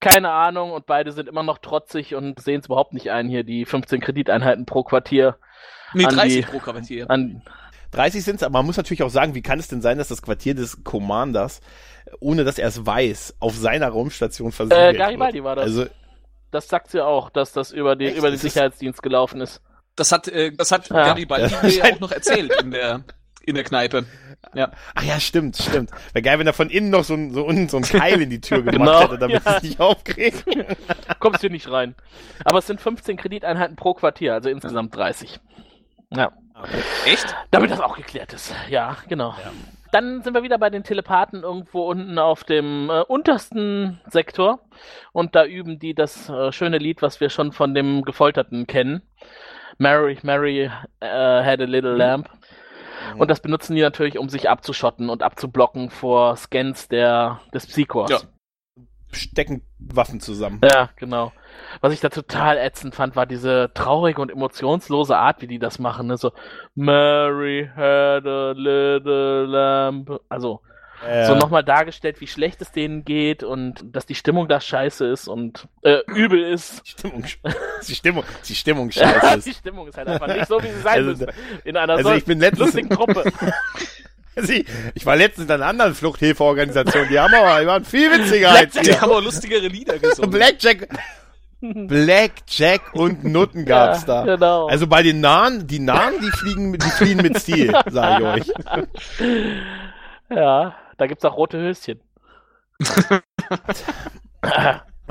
Keine Ahnung und beide sind immer noch trotzig und sehen es überhaupt nicht ein, hier die 15 Krediteinheiten pro Quartier Nee, An 30 die- pro Quartier. an. 30 sind aber man muss natürlich auch sagen, wie kann es denn sein, dass das Quartier des Commanders, ohne dass er es weiß, auf seiner Raumstation versiegelt Äh, Garibaldi wird? war das. Also, Das sagt sie auch, dass das über, die, Echt? über den Sicherheitsdienst gelaufen ist. Das hat, äh, das hat Ja. Garibaldi Ja. mir ja auch noch erzählt in der, in der Kneipe. Ja. ach ja, stimmt, stimmt. Wäre geil, wenn er von innen noch so ein, so, unten so ein Keil in die Tür gemacht Genau, hätte, damit ja. es nicht aufkriegt. Kommst du nicht rein. Aber es sind 15 Krediteinheiten pro Quartier, also insgesamt 30. Ja. Echt? Damit das auch geklärt ist. Ja, genau. Dann sind wir wieder bei den Telepathen irgendwo unten auf dem äh, untersten Sektor. Und da üben die das äh, schöne Lied, was wir schon von dem Gefolterten kennen. Mary, Mary äh, had a little lamp. Und das benutzen die natürlich, um sich abzuschotten und abzublocken vor Scans der, des Psychors. Ja. Stecken Waffen zusammen. Ja, genau. Was ich da total ätzend fand, war diese traurige und emotionslose Art, wie die das machen. Ne? So, Mary had a little lamp. Also, Äh, so nochmal dargestellt, wie schlecht es denen geht und dass die Stimmung da scheiße ist und äh, übel ist. die Stimmung, die Stimmung, die Stimmung scheiße die ist. Stimmung ist halt einfach nicht so, wie sie sein Also, müsste. In einer also so ich bin letztens- lustigen Truppe. Also ich, ich war letztens in einer anderen Fluchthilfeorganisation, die haben aber, die waren viel witziger als Die wir. haben auch lustigere Lieder gesungen. Blackjack, Blackjack und Nutten gab's Ja, da. genau. Also bei den Nahen, die Nahen, die fliegen, die fliehen mit Stil, sage ich euch. ja, da gibt's auch rote Höschen.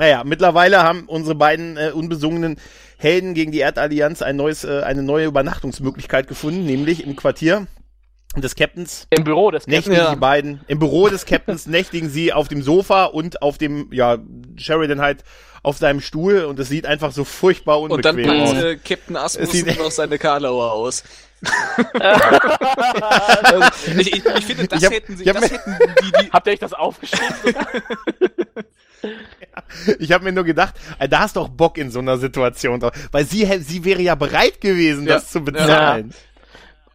Naja, mittlerweile haben unsere beiden äh, unbesungenen Helden gegen die Erdallianz ein neues, äh, eine neue Übernachtungsmöglichkeit gefunden, nämlich im Quartier des Captains Im Büro des nächtigen Ja. die beiden, im Büro des Captains nächtigen sie auf dem Sofa und auf dem, ja, Sheridan halt auf seinem Stuhl und es sieht einfach so furchtbar Und dann unbequem aus. packt äh, Captain Asmussen sieht- noch seine Karlauer aus. also, ich, ich, ich finde, das Ich hab- hätten sie, das hätten die, die Habt ihr euch das aufgeschrieben? Ich habe mir nur gedacht, äh, da hast du auch Bock in so einer Situation drauf, weil sie, sie wäre ja bereit gewesen, Ja. das zu bezahlen.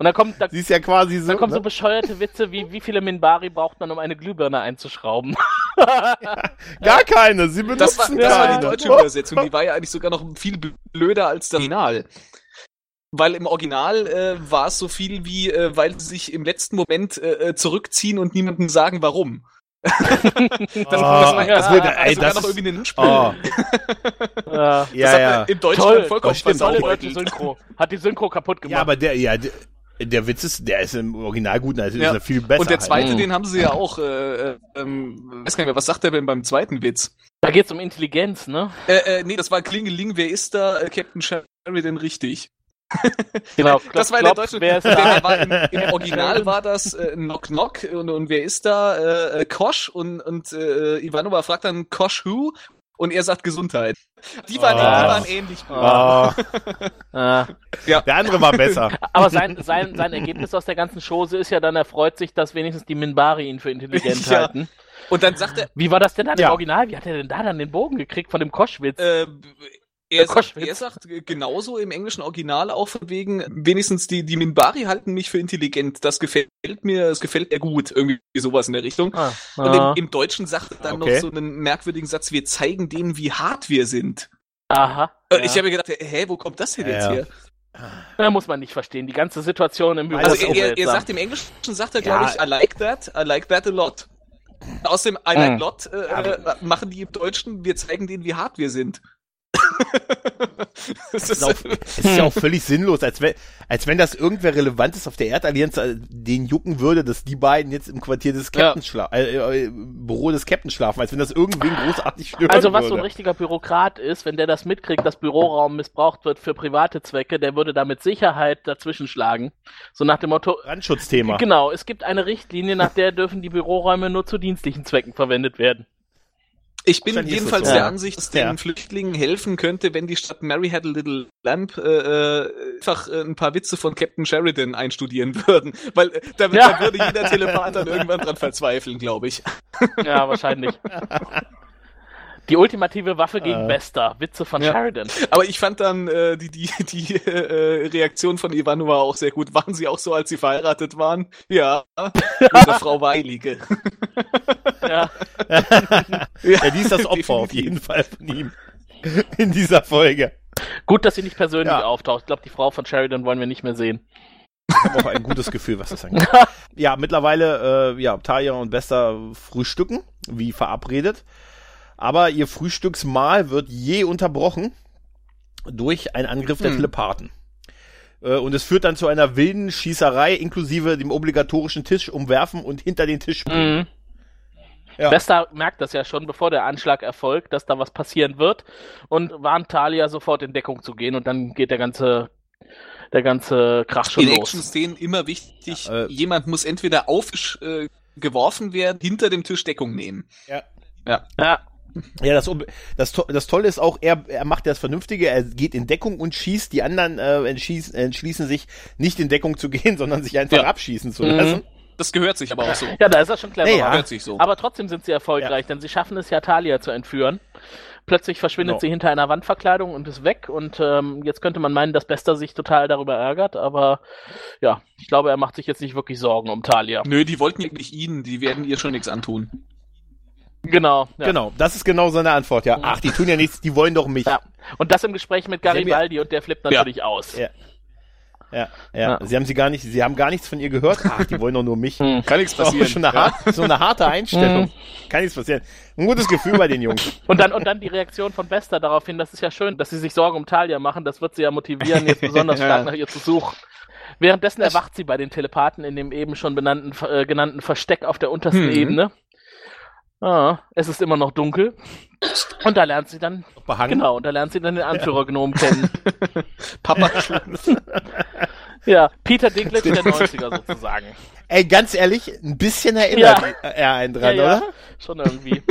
Und dann kommt, da, Sie ist ja quasi so. dann kommen so ne? bescheuerte Witze, wie wie viele Minbari braucht man, um eine Glühbirne einzuschrauben? Gar keine, sie benutzen Das war, das war keine. die deutsche Übersetzung. Die war ja eigentlich sogar noch viel blöder als das Original. Weil im Original äh, war es so viel wie, äh, weil sie sich im letzten Moment äh, äh, zurückziehen und niemandem sagen, warum. das, Oh, das, war, das das würde- war ey, das noch irgendwie ein Spiel. Oh, ja. das ja, hat ja. im Deutschen Toll, dann vollkommen das stimmt. Tolle deutsche. Synchro. Hat die Synchro kaputt gemacht. Ja, aber der, ja, der, Witz ist, der ist im Original gut, also Ja. ist er viel besser. Und der zweite, halt. den haben sie ja auch, äh, äh, ähm, weiß gar nicht mehr, was sagt er denn beim zweiten Witz? da geht's um Intelligenz, ne? Äh, äh, nee, das war Klingeling, wer ist da? Äh, Captain Sheridan richtig. Genau. Das war in der Klopf, deutschen, wer ist da? im, im Original war das äh, Knock Knock und, und wer ist da? Äh, äh, Kosch und, und äh, Ivanova fragt dann Kosch who? Und er sagt Gesundheit. Die waren, Oh. die waren ähnlich gut. Oh, Ah. der andere war besser. Aber sein, sein, sein Ergebnis aus der ganzen Chose ist ja dann, er freut sich, dass wenigstens die Minbari ihn für intelligent Ja. halten. Und dann sagt er, Wie war das denn dann Ja. im Original? Wie hat er denn da dann den Bogen gekriegt von dem Koschwitz? äh, er, sagt, er sagt genauso im englischen Original auch von wegen, wenigstens die, die Minbari halten mich für intelligent. Das gefällt mir, es gefällt mir gut. Irgendwie sowas in der Richtung. ah, Und ah, im, im Deutschen sagt er dann Okay. noch so einen merkwürdigen Satz, wir zeigen denen, wie hart wir sind. aha. Ja. Ich habe mir gedacht, hä, wo kommt das denn jetzt Ja. her? Da muss man nicht verstehen. Die ganze Situation im Büro Also er, er, er sagt im Englischen, sagt er, glaube Ja. ich, I like that, I like that a lot. Aus dem I like Hm. lot äh, äh, machen die im Deutschen, wir zeigen denen, wie hart wir sind. Es ist, auch, es ist ja auch völlig sinnlos, als wenn, als wenn das irgendwer Relevantes auf der Erdallianz äh, den jucken würde, dass die beiden jetzt im Quartier des Captains ja. schlafen, äh, äh, Büro des Captains schlafen, als wenn das irgendwen großartig stört. Also was würde. so ein richtiger Bürokrat ist, wenn der das mitkriegt, dass Büroraum missbraucht wird für private Zwecke, der würde da mit Sicherheit dazwischen schlagen. So nach dem Motto. Brandschutzthema. Genau, es gibt eine Richtlinie, nach der dürfen die Büroräume nur zu dienstlichen Zwecken verwendet werden. Ich bin jedenfalls so. der Ansicht, dass ja. den Flüchtlingen helfen könnte, wenn die Stadt Mary Had a Little Lamp äh, äh, einfach äh, ein paar Witze von Captain Sheridan einstudieren würden. Weil äh, da, ja. da würde jeder Telepath dann irgendwann dran verzweifeln, glaube ich. Ja, wahrscheinlich. Die ultimative Waffe gegen äh, Bester. Witze von ja. Sheridan. Aber ich fand dann äh, die, die, die äh, Reaktion von Ivanova auch sehr gut. Waren sie auch so, als sie verheiratet waren? Ja. Eine Frau Weilige. ja. ja, die ist das Opfer Definitiv. auf jeden Fall von ihm. In dieser Folge. Gut, dass sie nicht persönlich ja. auftaucht. Ich glaube, die Frau von Sheridan wollen wir nicht mehr sehen. Ich habe auch ein gutes Gefühl, was das angeht. ja, mittlerweile, äh, ja, Talia und Bester frühstücken, wie verabredet. Aber ihr Frühstücksmahl wird je unterbrochen durch einen Angriff der hm. Telepathen. Äh, und es führt dann zu einer wilden Schießerei inklusive dem obligatorischen Tisch umwerfen und hinter den Tisch springen. Mhm. Ja. Bester merkt das ja schon, bevor der Anschlag erfolgt, dass da was passieren wird und warnt Talia sofort in Deckung zu gehen und dann geht der ganze der ganze Krach schon in los. In Action-Szenen immer wichtig, ja, äh, jemand muss entweder auf äh, werden, hinter dem Tisch Deckung nehmen. Ja. Ja. ja. Ja, das, das, das Tolle ist auch, er, er macht das Vernünftige, er geht in Deckung und schießt, die anderen äh, entschließen, entschließen sich, nicht in Deckung zu gehen, sondern sich einfach ja. abschießen zu lassen. Mhm. Das gehört sich aber auch so. Ja, da ist er schon clever. Ja, ja. sich so. Aber trotzdem sind sie erfolgreich, ja. denn sie schaffen es ja, Talia zu entführen. Plötzlich verschwindet no. sie hinter einer Wandverkleidung und ist weg. Und ähm, jetzt könnte man meinen, dass Bester sich total darüber ärgert. Aber ja, ich glaube, er macht sich jetzt nicht wirklich Sorgen um Talia. Nö, die wollten ja nicht ihn. Die werden ihr schon nichts antun. Genau. Ja. Genau, das ist genau seine Antwort, ja. Ach, die tun ja nichts, die wollen doch mich. Ja. Und das im Gespräch mit Garibaldi und der flippt natürlich ja. aus. Ja. Ja, ja, ja. Sie haben sie gar nicht, sie haben gar nichts von ihr gehört. Ach, die wollen doch nur mich. Hm. Kann nichts passieren. Schon eine hart, so eine harte Einstellung. Hm. Kann nichts passieren. Ein gutes Gefühl bei den Jungs. Und dann, und dann die Reaktion von Bester darauf hin, das ist ja schön, dass sie sich Sorgen um Talia machen. Das wird sie ja motivieren, jetzt besonders stark nach ihr zu suchen. Währenddessen erwacht sie bei den Telepathen in dem eben schon benannten, äh, genannten Versteck auf der untersten mhm. Ebene. Ah, es ist immer noch dunkel. Und da lernt sie dann. Behangen. Genau, und da lernt sie dann den Anführergnom kennen. Papa Ja, Peter Dinklage der 90er sozusagen. Ey, ganz ehrlich, ein bisschen erinnert ja. er einen dran, ja, ja. oder? Schon irgendwie.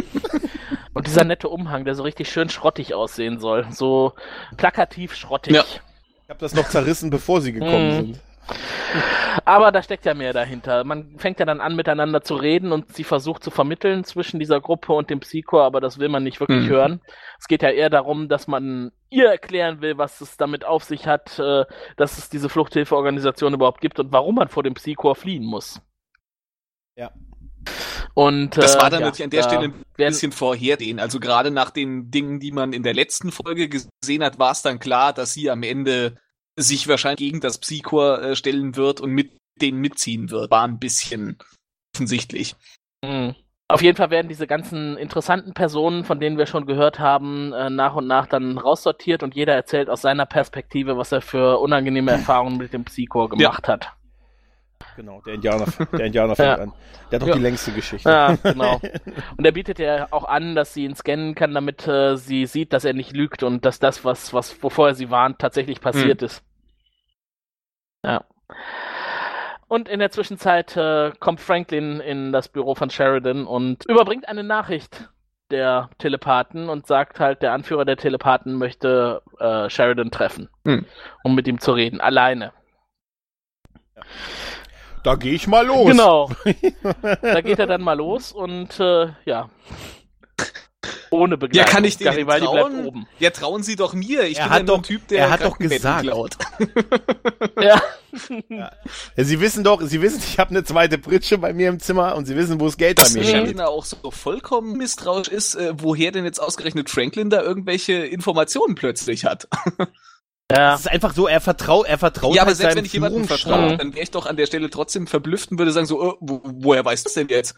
und dieser nette Umhang, der so richtig schön schrottig aussehen soll. So plakativ schrottig. Ja. Ich habe das noch zerrissen, bevor sie gekommen mm. sind. Aber da steckt ja mehr dahinter. Man fängt ja dann an, miteinander zu reden und sie versucht zu vermitteln zwischen dieser Gruppe und dem Psycho, aber das will man nicht wirklich mhm. hören. Es geht ja eher darum, dass man ihr erklären will, was es damit auf sich hat, äh, dass es diese Fluchthilfeorganisation überhaupt gibt und warum man vor dem Psycho fliehen muss. Ja. Und, das war dann äh, ja, natürlich an der Stelle ein bisschen vorhersehen. Also gerade nach den Dingen, die man in der letzten Folge gesehen hat, war es dann klar, dass sie am Ende sich wahrscheinlich gegen das Psychor äh, stellen wird und mit denen mitziehen wird. War ein bisschen offensichtlich. Mhm. Auf jeden Fall werden diese ganzen interessanten Personen, von denen wir schon gehört haben, äh, nach und nach dann raussortiert und jeder erzählt aus seiner Perspektive, was er für unangenehme Erfahrungen mit dem Psychor gemacht ja. hat. Genau, der Indianer, der Indianer fängt ja. an. Der hat doch ja. die längste Geschichte. Ja, genau. Und er bietet ja auch an, dass sie ihn scannen kann, damit äh, sie sieht, dass er nicht lügt und dass das, was, was, wovor er sie warnt, tatsächlich passiert hm. ist. Ja. Und in der Zwischenzeit äh, kommt Franklin in das Büro von Sheridan und überbringt eine Nachricht der Telepathen und sagt halt, der Anführer der Telepathen möchte äh, Sheridan treffen, hm. um mit ihm zu reden, alleine. Ja da gehe ich mal los. Genau. Da geht er dann mal los und äh, ja. Ohne Begleitung. Ja, kann ich den trauen? Ja, trauen Sie doch mir. Ich er bin hat doch, ein Typ, der er hat doch gesagt. Ja. ja. Sie wissen doch, Sie wissen, ich habe eine zweite Pritsche bei mir im Zimmer und Sie wissen, wo das Geld bei mir steht. Dass auch so vollkommen misstrauisch ist, äh, woher denn jetzt ausgerechnet Franklin da irgendwelche Informationen plötzlich hat. Ja. Es ist einfach so, er vertraut, er vertraut Ja, aber halt selbst seinem wenn ich jemandem Führungsstab. vertraue, dann wäre ich doch an der Stelle trotzdem verblüfft und würde sagen so, äh, wo, woher weiß das denn jetzt?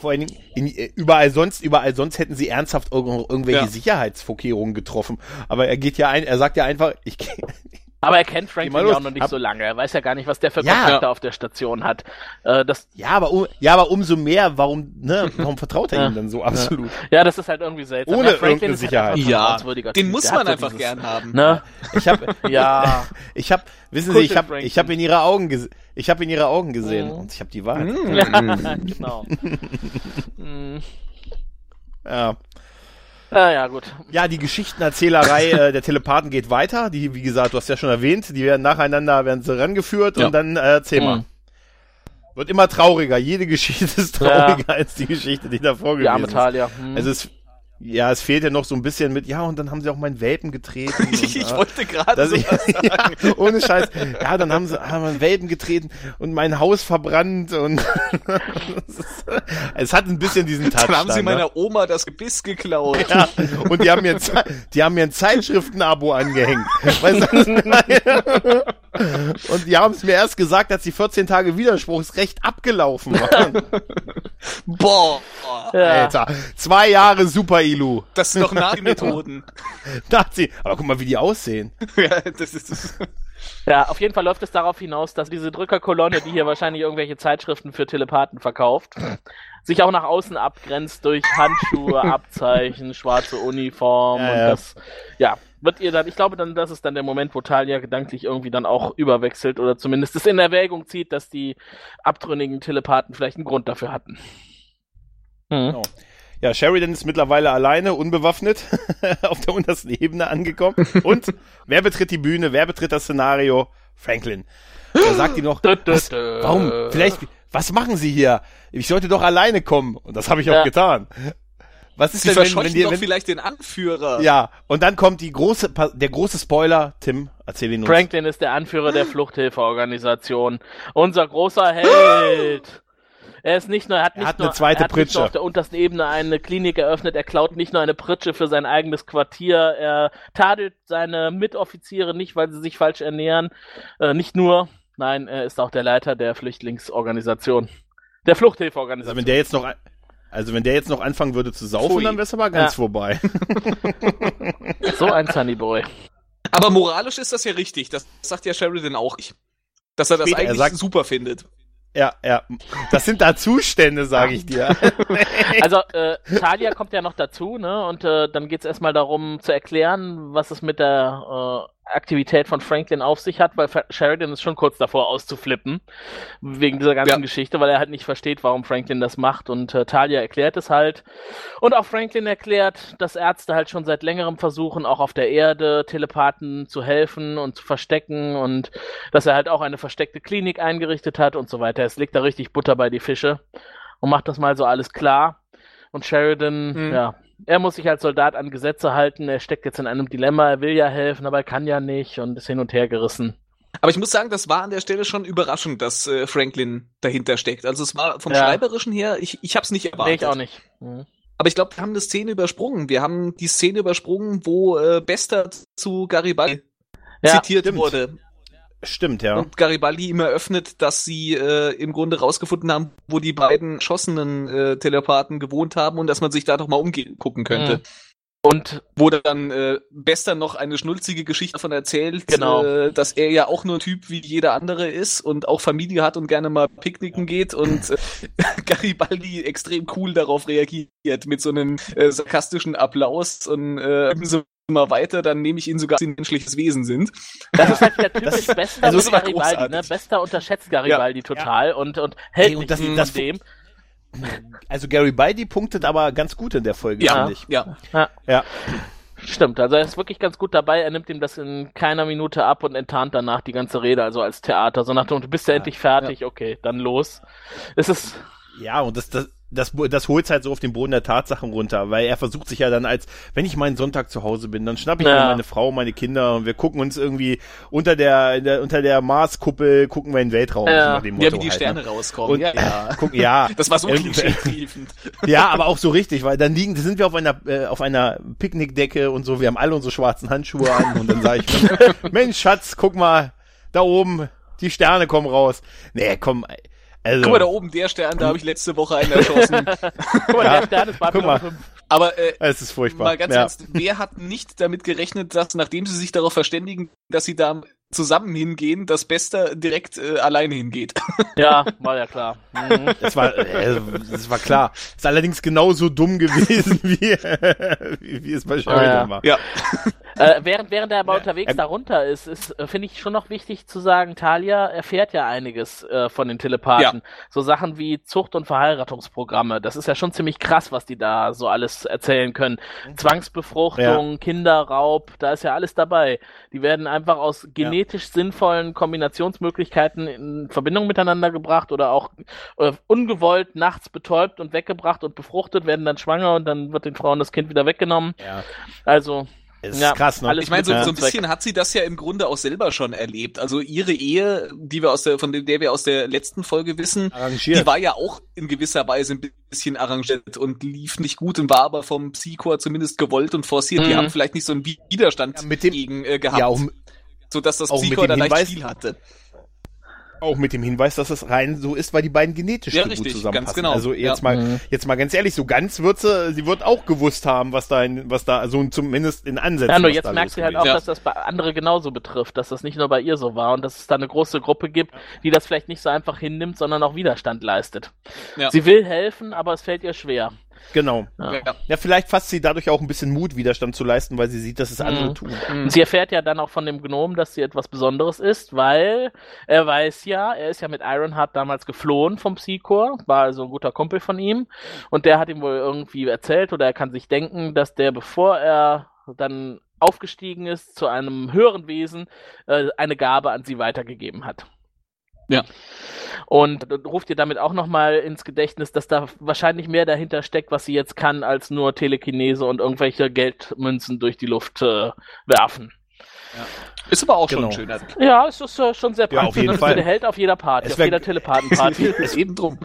Vor allen Dingen, in, äh, überall sonst, überall sonst hätten sie ernsthaft irg irgendwelche Ja. Sicherheitsvorkehrungen getroffen. Aber er geht ja ein, er sagt ja einfach, ich geh- Aber er kennt Franklin ja auch noch nicht Hab- so lange. Er weiß ja gar nicht, was der für Ja. Kontakte auf der Station hat. Äh, das, ja, aber um, ja, aber umso mehr, warum, ne, warum vertraut er ihm dann so absolut? ja, das ist halt irgendwie seltsam. Ohne ja, Franklin irgendeine ist halt Sicherheit. ein Ja, den Typ. muss Der man so einfach dieses- gern haben. Ne? Ich habe, Ja. ich habe, wissen Sie, ich Franklin. ich habe in ihre Augen, ges ich habe in ihre Augen gesehen Mhm. und ich habe die Wahrheit. ja genau. Mm. Ja. Ah, ja, gut. Ja, die Geschichtenerzählerei äh, der Telepathen geht weiter. Die, wie gesagt, du hast ja schon erwähnt, die werden nacheinander, werden sie rangeführt Ja. und dann äh, erzähl mal. Mhm. Wird immer trauriger. Jede Geschichte ist Ja. trauriger als die Geschichte, die davor Die arme gewesen ist. Talia. Hm. Also es, ja, es fehlt ja noch so ein bisschen mit, ja, und dann haben sie auch meinen Welpen getreten. Und, ich wollte gerade so ja, ohne Scheiß. Ja, dann haben sie haben einen Welpen getreten und mein Haus verbrannt und es hat ein bisschen diesen Touch. Dann haben sie ne? meiner Oma das Gebiss geklaut. Ja, und die haben mir, die haben mir ein Zeitschriftenabo angehängt. Weißt du? und die haben es mir erst gesagt, als die 14 Tage Widerspruchsrecht abgelaufen waren. Boah, ja. Alter, zwei Jahre Super Ilu. das sind doch Nazi-Methoden. Nazi. Aber guck mal, wie die aussehen. ja, das ist, ja, auf jeden Fall läuft es darauf hinaus, dass diese Drückerkolonne, die hier wahrscheinlich irgendwelche Zeitschriften für Telepathen verkauft, sich auch nach außen abgrenzt durch Handschuhe, Abzeichen, schwarze Uniform Ja, und ja. das, ja, wird ihr dann, ich glaube dann, das ist dann der Moment, wo Talia gedanklich irgendwie dann auch überwechselt oder zumindest es in Erwägung zieht, dass die abtrünnigen Telepathen vielleicht einen Grund dafür hatten. Mhm. Genau. Ja, Sheridan ist mittlerweile alleine, unbewaffnet, auf der untersten Ebene angekommen. Und wer betritt die Bühne? Wer betritt das Szenario? Franklin. Da sagt die noch, was, warum? Vielleicht, was machen Sie hier? Ich sollte doch alleine kommen. Und das habe ich auch Ja. getan. Was ist sie denn, wenn, wenn, die, doch wenn vielleicht den Anführer. Ja, und dann kommt die große, der große Spoiler. Tim, erzähl ihn uns. Franklin ist der Anführer der Fluchthilfeorganisation. Unser großer Held. Er ist nicht nur, er hat Er nicht hat nur, eine zweite er hat nicht Pritsche. nur auf der untersten Ebene eine Klinik eröffnet, er klaut nicht nur eine Pritsche für sein eigenes Quartier, er tadelt seine Mitoffiziere nicht, weil sie sich falsch ernähren. Äh, nicht nur, nein, er ist auch der Leiter der Flüchtlingsorganisation. Der Also Fluchthilfeorganisation. wenn der jetzt noch, also wenn der jetzt noch anfangen würde zu saufen, Pfui. dann wär's aber ganz Ja. vorbei. so ein Sunnyboy. Aber moralisch ist das ja richtig. Das sagt ja Sheridan auch nicht. Dass er das Später, er eigentlich sagt- super findet. Ja, ja. Das sind da Zustände, sage ich dir. Also, äh, Talia kommt ja noch dazu, ne? Und äh, dann geht's erstmal darum zu erklären, was es mit der äh, Aktivität von Franklin auf sich hat, weil Sheridan ist schon kurz davor auszuflippen, wegen dieser ganzen Ja. Geschichte, weil er halt nicht versteht, warum Franklin das macht. Und äh, Talia erklärt es halt. Und auch Franklin erklärt, dass Ärzte halt schon seit längerem versuchen, auch auf der Erde Telepathen zu helfen und zu verstecken und dass er halt auch eine versteckte Klinik eingerichtet hat und so weiter. Es legt da richtig Butter bei die Fische und macht das mal so alles klar. Und Sheridan, Mhm. ja, er muss sich als Soldat an Gesetze halten. Er steckt jetzt in einem Dilemma. Er will ja helfen, aber er kann ja nicht und ist hin und her gerissen. Aber ich muss sagen, das war an der Stelle schon überraschend, dass äh, Franklin dahinter steckt. Also es war vom Ja. Schreiberischen her, ich, ich hab's nicht erwartet. Nee, ich auch nicht. Mhm. Aber ich glaube, wir haben eine Szene übersprungen. Wir haben die Szene übersprungen, wo äh, Bester zu Garibaldi Ja, zitiert stimmt. wurde. Stimmt, ja. Und Garibaldi ihm eröffnet, dass sie äh, im Grunde rausgefunden haben, wo die beiden erschossenen äh, Telepathen gewohnt haben und dass man sich da doch mal umgucken könnte. Mhm. Und Wo dann äh, Bester noch eine schnulzige Geschichte davon erzählt, Genau. äh, dass er ja auch nur ein Typ wie jeder andere ist und auch Familie hat und gerne mal picknicken geht und äh, Garibaldi extrem cool darauf reagiert mit so einem äh, sarkastischen Applaus und äh, üben Mal weiter, dann nehme ich ihn sogar, dass sie ein menschliches Wesen sind. das ist halt wieder typisch Bester also Garibaldi. Ne? großartig. Bester unterschätzt Garibaldi total und, und hält Ey, und nicht das- das- dem. Also Gary Baldi punktet aber ganz gut in der Folge, Ja. finde ich. Ja. Ja. Stimmt, also er ist wirklich ganz gut dabei. Er nimmt ihm das in keiner Minute ab und enttarnt danach die ganze Rede, also als Theater. So nach dem du bist ja endlich fertig, okay, dann los. Es ist, Ja, und das, das, das, das holt halt so auf den Boden der Tatsachen runter, weil er versucht sich ja dann als, wenn ich meinen Sonntag zu Hause bin, dann schnapp ich Ja. mir meine Frau, meine Kinder und wir gucken uns irgendwie unter der, der unter der Marskuppel gucken wir in den Weltraum. Ja. so nach dem Ja, Motto wie die halt, Sterne ne? rauskommen. Und, ja, ja. Guck, ja. Das war so klischeetriefend. Ja, aber auch so richtig, weil dann liegen, sind wir auf einer äh, auf einer Picknickdecke und so, wir haben alle unsere schwarzen Handschuhe an und dann sage ich, Mensch, Schatz, guck mal, da oben, die Sterne kommen raus. Nee, komm, also Guck mal, da oben, der Stern, da habe ich letzte Woche einen erschossen. Guck mal, Ja. der Stern ist Guck Babylon mal. 5. Aber äh, es ist furchtbar. mal ganz ja. ernst, wer hat nicht damit gerechnet, dass nachdem sie sich darauf verständigen, dass sie da zusammen hingehen, dass Bester direkt äh, alleine hingeht? Ja, war ja klar. Mhm. Das war, äh, das war klar. Ist allerdings genauso dumm gewesen, wie, wie, wie es bei Sheridan ja. war. Ja. Äh, während, während er aber Ja, unterwegs er- da runter ist, ist äh, finde ich schon noch wichtig zu sagen, Talia erfährt ja einiges äh, von den Telepathen. So Sachen wie Zucht- und Verheiratungsprogramme. Das ist ja schon ziemlich krass, was die da so alles erzählen können. Zwangsbefruchtung, Kinderraub, da ist ja alles dabei. Die werden einfach aus genetisch sinnvollen Kombinationsmöglichkeiten in Verbindung miteinander gebracht oder auch äh, ungewollt nachts betäubt und weggebracht und befruchtet, werden dann schwanger und dann wird den Frauen das Kind wieder weggenommen. Ja. Also, ist Ja, krass, ne? Ich meine, so, so ein bisschen hat sie das ja im Grunde auch selber schon erlebt. Also ihre Ehe, die wir aus der, von der wir aus der letzten Folge wissen, arrangiert. die war ja auch in gewisser Weise ein bisschen arrangiert und lief nicht gut und war aber vom Psychor zumindest gewollt und forciert. Die Mhm. haben vielleicht nicht so einen Widerstand Ja, mit dem- gegen äh, gehabt, ja, auch, so dass das Psychor da leicht Hinweis- viel hatte. Auch mit dem Hinweis, dass es rein so ist, weil die beiden genetisch Ja, so gut richtig, zusammenpassen. ganz genau. Also jetzt Ja. mal, Mhm. jetzt mal ganz ehrlich, so ganz wird sie, sie wird auch gewusst haben, was da, in, was da, so zumindest in Ansätzen. Ja, nur jetzt merkst du los halt auch, Ja. dass das bei andere genauso betrifft, dass das nicht nur bei ihr so war und dass es da eine große Gruppe gibt, die das vielleicht nicht so einfach hinnimmt, sondern auch Widerstand leistet. Ja. Sie will helfen, aber es fällt ihr schwer. Genau. Ja. Ja. Vielleicht fasst sie dadurch auch ein bisschen Mut, Widerstand zu leisten, weil sie sieht, dass es andere Mhm. tun. Und sie erfährt ja dann auch von dem Gnom, dass sie etwas Besonderes ist, weil er weiß ja, er ist ja mit Ironheart damals geflohen vom Psychor, war also ein guter Kumpel von ihm und der hat ihm wohl irgendwie erzählt oder er kann sich denken, dass der, bevor er dann aufgestiegen ist zu einem höheren Wesen, äh, eine Gabe an sie weitergegeben hat. Ja. Und ruft ihr damit auch nochmal ins Gedächtnis, dass da wahrscheinlich mehr dahinter steckt, was sie jetzt kann, als nur Telekinese und irgendwelche Geldmünzen durch die Luft äh, werfen. Ist aber auch Genau. schon ein schöner. Ja, es ist äh, schon sehr Ja, auf praktisch. jeden und Fall. Der Held auf jeder Party, Es auf jeder Telepathenparty. Ist eben drum.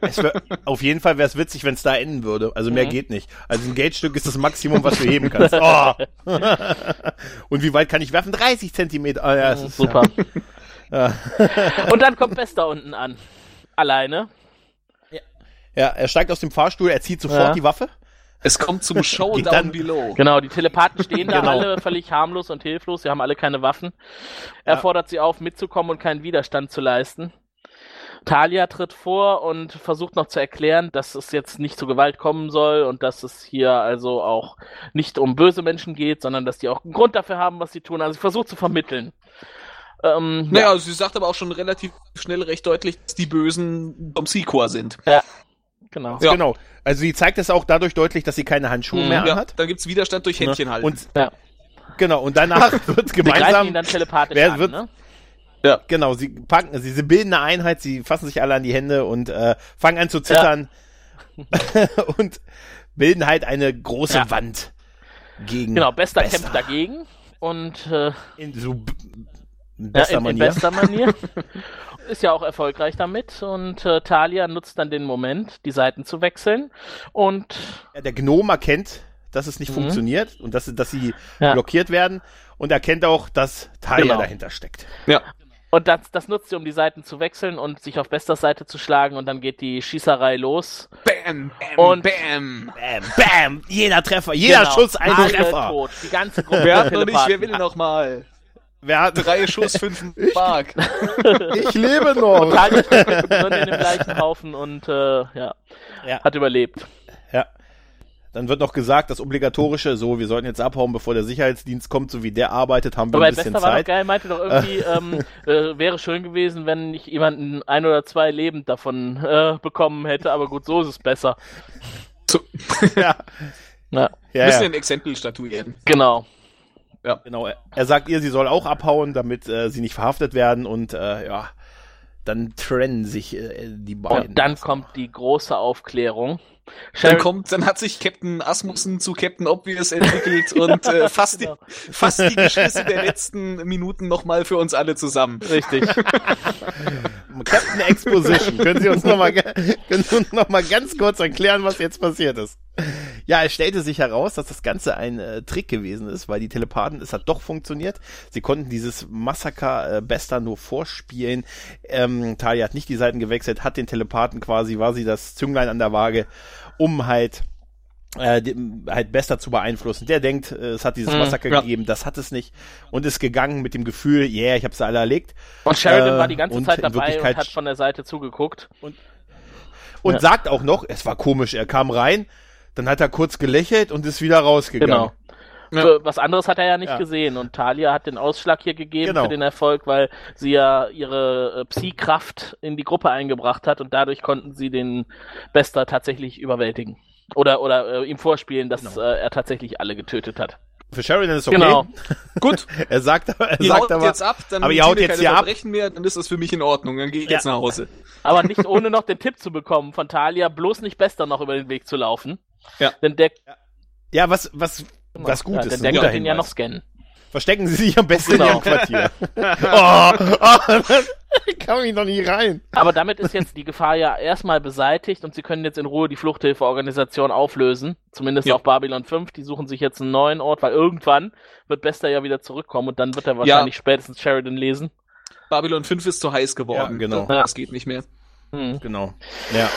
Es wär, auf jeden Fall wäre es witzig, wenn es da enden würde. Also mehr Mhm. geht nicht. Also ein Geldstück ist das Maximum, was du heben kannst. Oh. Und wie weit kann ich werfen? 30 Zentimeter. Ah, ja, es ist, Super. Ja. und dann kommt Bester unten an. Alleine. Ja, er steigt aus dem Fahrstuhl, er zieht sofort Ja. die Waffe. Es kommt zum Showdown dann- below. Genau, die Telepathen stehen da Genau. alle völlig harmlos und hilflos. Sie haben alle keine Waffen. Er Ja. fordert sie auf, mitzukommen und keinen Widerstand zu leisten. Talia tritt vor und versucht noch zu erklären, dass es jetzt nicht zur Gewalt kommen soll und dass es hier also auch nicht um böse Menschen geht, sondern dass die auch einen Grund dafür haben, was sie tun. Also sie versucht zu vermitteln. Ähm, Naja, also sie sagt aber auch schon relativ schnell recht deutlich, dass die Bösen vom Psychor sind. genau. Ja. Genau. Also sie zeigt es auch dadurch deutlich, dass sie keine Handschuhe Mhm. mehr Ja, anhat. dann gibt's Widerstand durch Händchen Ne? halten. Und Ja. genau, und danach wird Sie gemeinsam dann telepathisch Wer an, wird- ne? genau, sie packen, sie, sie bilden eine Einheit, sie fassen sich alle an die Hände und äh, fangen an zu zittern und bilden halt eine große Ja. Wand gegen Genau, Bester, Bester. kämpft dagegen und äh, in so in ja, bester in, in Manier. bester Manier. Ist ja auch erfolgreich damit und äh, Talia nutzt dann den Moment, die Seiten zu wechseln und Ja, der Gnome erkennt, dass es nicht Mhm. funktioniert und dass, dass sie Ja. blockiert werden und erkennt auch, dass Talia Genau. dahinter steckt. ja. und das, das nutzt sie, um die Seiten zu wechseln und sich auf Besters Seite zu schlagen und dann geht die Schießerei los. Bam, bam, Und- bam. Bam, bam, jeder Treffer, jeder Genau, Schuss ein Treffer. tot. Die ganze Gruppe Wer hat noch nicht, wer will noch mal? Wer hat, Drei Schuss, fünf Mark. ich lebe noch. Steht mittendrin in dem gleichen Haufen und äh, ja, Ja. hat überlebt. Ja. Dann wird noch gesagt, das obligatorische, so, wir sollten jetzt abhauen, bevor der Sicherheitsdienst kommt, so wie der arbeitet, haben wir Aber ein bisschen Bester war doch Zeit. geil, meinte doch irgendwie, ähm, äh, wäre schön gewesen, wenn ich jemanden ein oder zwei lebend davon äh, bekommen hätte, aber gut, so ist es besser. ja. Ja, Ja, Müssen ja. ein Exempel statuieren. genau. Genau. Er- Er sagt ihr, sie soll auch abhauen, damit äh, sie nicht verhaftet werden und äh, ja, dann trennen sich äh, die beiden. Und dann kommt die große Aufklärung. Dann kommt, dann hat sich Captain Asmussen zu Captain Obvious entwickelt und äh, fasst, Genau. die, fasst die Beschlüsse der letzten Minuten nochmal für uns alle zusammen. Richtig. Captain Exposition. können Sie uns nochmal noch mal ganz kurz erklären, was jetzt passiert ist? Ja, es stellte sich heraus, dass das Ganze ein äh, Trick gewesen ist, weil die Telepathen, es hat doch funktioniert. Sie konnten dieses Massaker äh, Bester nur vorspielen. Ähm, Talia hat nicht die Seiten gewechselt, hat den Telepathen quasi, war sie das Zünglein an der Waage, um halt äh, dem- halt Bester zu beeinflussen. Der denkt, äh, es hat dieses Mhm, Massaker ja. gegeben, das hat es nicht und ist gegangen mit dem Gefühl, yeah, ich habe sie alle erlegt Und Sheridan Äh, war die ganze und Zeit dabei und hat von der Seite zugeguckt. und Ja. sagt auch noch, es war komisch, er kam rein, dann hat er kurz gelächelt und ist wieder rausgegangen. Genau. Ja. Für Was anderes hat er ja nicht Ja. gesehen und Talia hat den Ausschlag hier gegeben Genau. für den Erfolg, weil sie ja ihre äh, Psi-Kraft in die Gruppe eingebracht hat und dadurch konnten sie den Bester tatsächlich überwältigen. Oder, oder äh, ihm vorspielen, dass Genau. äh, er tatsächlich alle getötet hat. Für Sheridan ist okay. Genau. Gut, Er sagt, aber- er ihr sagt haut aber, jetzt ab, dann aber ihr haut jetzt keine hier ab. Verbrechen mehr, dann ist das für mich in Ordnung, dann gehe ich Ja. jetzt nach Hause. Aber nicht ohne noch den Tipp zu bekommen von Talia, bloß nicht Bester noch über den Weg zu laufen. Ja. Denn der, ja, was, was, was gut ja, ist. denn der kann ihn ja noch scannen. Verstecken Sie sich am besten Genau. in Ihrem Quartier. oh, oh, ich kann mich noch nie rein. Aber damit ist jetzt die Gefahr ja erstmal beseitigt und sie können jetzt in Ruhe die Fluchthilfeorganisation auflösen. Zumindest Ja. auf Babylon 5. Die suchen sich jetzt einen neuen Ort, weil irgendwann wird Bester ja wieder zurückkommen und dann wird er wahrscheinlich spätestens Sheridan lesen. Babylon 5 ist zu heiß geworden. Ja, genau. Das geht nicht mehr. Hm. Genau. Ja.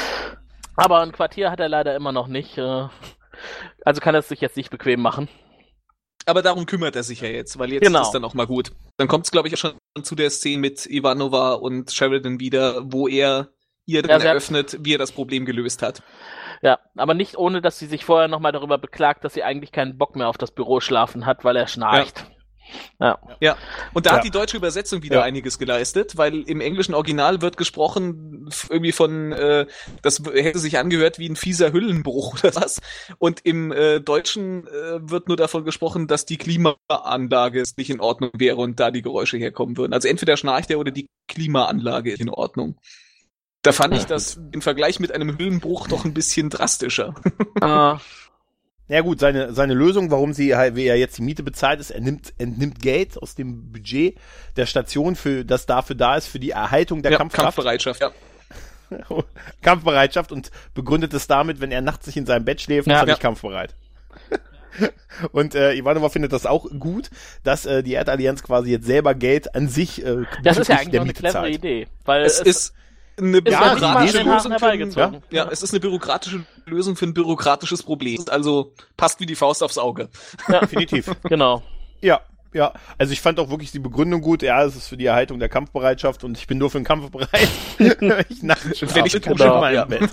Aber ein Quartier hat er leider immer noch nicht. äh, Also kann er es sich jetzt nicht bequem machen. Aber darum kümmert er sich ja jetzt, weil jetzt Genau. ist dann auch mal gut. Dann kommt es, glaube ich, auch schon zu der Szene mit Ivanova und Sheridan wieder, wo er ihr dann hat- eröffnet, wie er das Problem gelöst hat. Ja, aber nicht ohne, dass sie sich vorher nochmal darüber beklagt, dass sie eigentlich keinen Bock mehr auf das Büro schlafen hat, weil er schnarcht. Ja. Ja, und da Ja. hat die deutsche Übersetzung wieder Ja. einiges geleistet, weil im englischen Original wird gesprochen irgendwie von, äh, das hätte sich angehört wie ein fieser Hüllenbruch oder was. Und im äh, Deutschen äh, wird nur davon gesprochen, dass die Klimaanlage nicht in Ordnung wäre und da die Geräusche herkommen würden. Also entweder schnarcht er oder die Klimaanlage ist in Ordnung. Da fand ich das im Vergleich mit einem Hüllenbruch doch ein bisschen drastischer. Äh, Ja gut, seine, seine Lösung, warum sie halt, wie er jetzt die Miete bezahlt ist, er nimmt, entnimmt Geld aus dem Budget der Station, für das dafür da ist, für die Erhaltung der Ja, Kampfkraft. Kampfbereitschaft, ja. Kampfbereitschaft und begründet es damit, wenn er nachts nicht in seinem Bett schläft, Ja. ist er Ja. nicht kampfbereit. Und äh, Ivanova findet das auch gut, dass äh, die Erdallianz quasi jetzt selber Geld an sich äh, das ist ja eigentlich eine clevere. Idee. Weil Es ist eine ja bürokratische Lösung für ein, herbeigezogen. ja, es ist eine bürokratische Lösung für ein bürokratisches Problem. Also passt wie die Faust aufs Auge. Definitiv. Genau. Ja, ja. Also ich fand auch wirklich die Begründung gut. Ja, es ist für die Erhaltung der Kampfbereitschaft und ich bin nur für den Kampf bereit. ich nachts schon ich genau, meinem ja. Bett.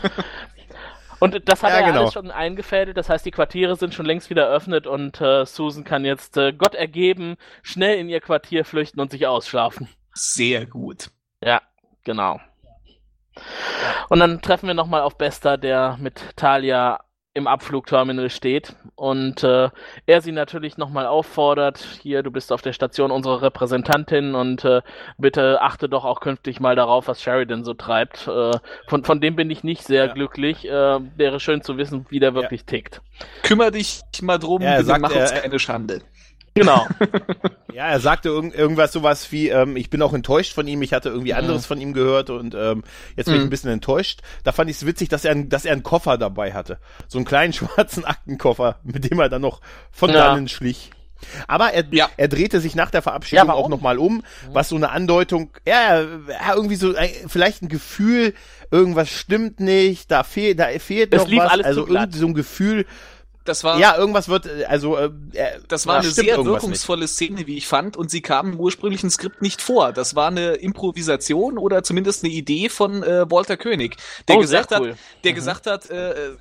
Und das hat Ja, er genau. alles schon eingefädelt, das heißt, die Quartiere sind schon längst wieder eröffnet und äh, Susan kann jetzt äh, Gott ergeben, schnell in ihr Quartier flüchten und sich ausschlafen. Sehr gut. Ja, genau. Und dann treffen wir nochmal auf Bester, der mit Talia im Abflugterminal steht und äh, er sie natürlich nochmal auffordert, hier, du bist auf der Station unsere Repräsentantin und äh, bitte achte doch auch künftig mal darauf, was Sheridan so treibt. Äh, von, von dem bin ich nicht sehr Ja. glücklich. Äh, wäre schön zu wissen, wie der wirklich tickt. Kümmer dich mal drum, Ja, er mach uns äh, keine Schande. Genau. Ja, er sagte irgend, irgendwas sowas wie, ähm, ich bin auch enttäuscht von ihm, ich hatte irgendwie anderes von ihm gehört und ähm, jetzt bin ich Mhm. ein bisschen enttäuscht. Da fand ich es witzig, dass er, einen- dass er einen Koffer dabei hatte. So einen kleinen schwarzen Aktenkoffer, mit dem er dann noch von Ja. dannen schlich. Aber er, Ja. er drehte sich nach der Verabschiedung Ja, auch nochmal um, was so eine Andeutung, ja, ja irgendwie so, äh, vielleicht ein Gefühl, irgendwas stimmt nicht, da fehlt, da fehlt Es noch was, alles also irgendwie so ein Gefühl, Das war, ja, irgendwas wird, äh, also, äh, äh, das war da eine sehr irgendwas nicht. wirkungsvolle Szene, wie ich fand, und sie kam im ursprünglichen Skript nicht vor. Das war eine Improvisation oder zumindest eine Idee von äh, Walter König, der Oh, gesagt sehr hat, cool. der gesagt hat, äh, äh,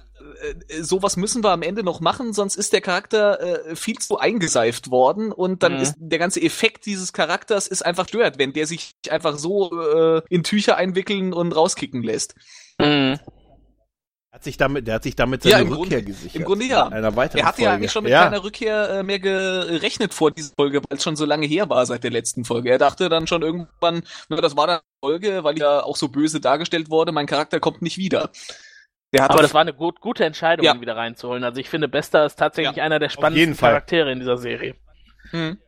äh, sowas müssen wir am Ende noch machen, sonst ist der Charakter äh, viel zu eingeseift worden und dann Mhm. ist der ganze Effekt dieses Charakters ist einfach stört, wenn der sich einfach so äh, in Tücher einwickeln und rauskicken lässt. Mhm. Hat sich damit, der hat sich damit Ja, seine im Rückkehr Grunde- gesichert. Im Grunde ja. In einer weiteren Er hatte ja Folge. eigentlich schon mit ja. keiner Rückkehr äh, mehr gerechnet vor dieser Folge, weil es schon so lange her war seit der letzten Folge. Er dachte dann schon irgendwann, na, das war dann eine Folge, weil ja auch so böse dargestellt wurde, mein Charakter kommt nicht wieder. Der hat Aber das war eine gut, gute Entscheidung, Ja. ihn wieder reinzuholen. Also ich finde, Bester ist tatsächlich einer der spannendsten. Charaktere in dieser Serie. Hm.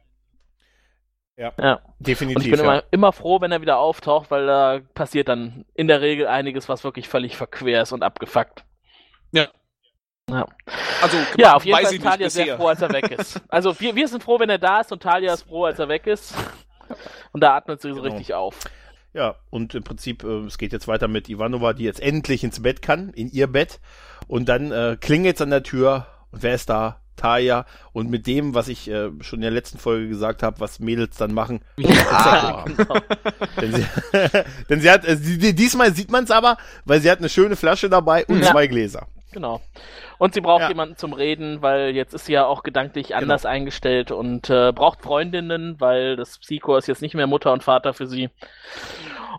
Ja. Und definitiv. ich bin ja. immer, immer froh, wenn er wieder auftaucht, weil da passiert dann in der Regel einiges, was wirklich völlig verquer ist und abgefuckt. Also, Ja, auf jeden weiß Fall ich ist Talia sehr froh, als er weg ist. Also wir, wir sind froh, wenn er da ist und Talia ist froh, als er weg ist. Und da atmet sie so Genau. richtig auf. Ja, und im Prinzip, äh, es geht jetzt weiter mit Ivanova, die jetzt endlich ins Bett kann, in ihr Bett. Und dann äh, klingelt's an der Tür. Und wer ist da? Taya. Und mit dem, was ich äh, schon in der letzten Folge gesagt habe, was Mädels dann machen. Ah, genau. denn, sie, denn sie hat, äh, diesmal sieht man's aber, weil sie hat eine schöne Flasche dabei und Ja. zwei Gläser. Genau. Und sie braucht Ja. jemanden zum Reden, weil jetzt ist sie ja auch gedanklich anders eingestellt und äh, braucht Freundinnen, weil das Psycho ist jetzt nicht mehr Mutter und Vater für sie.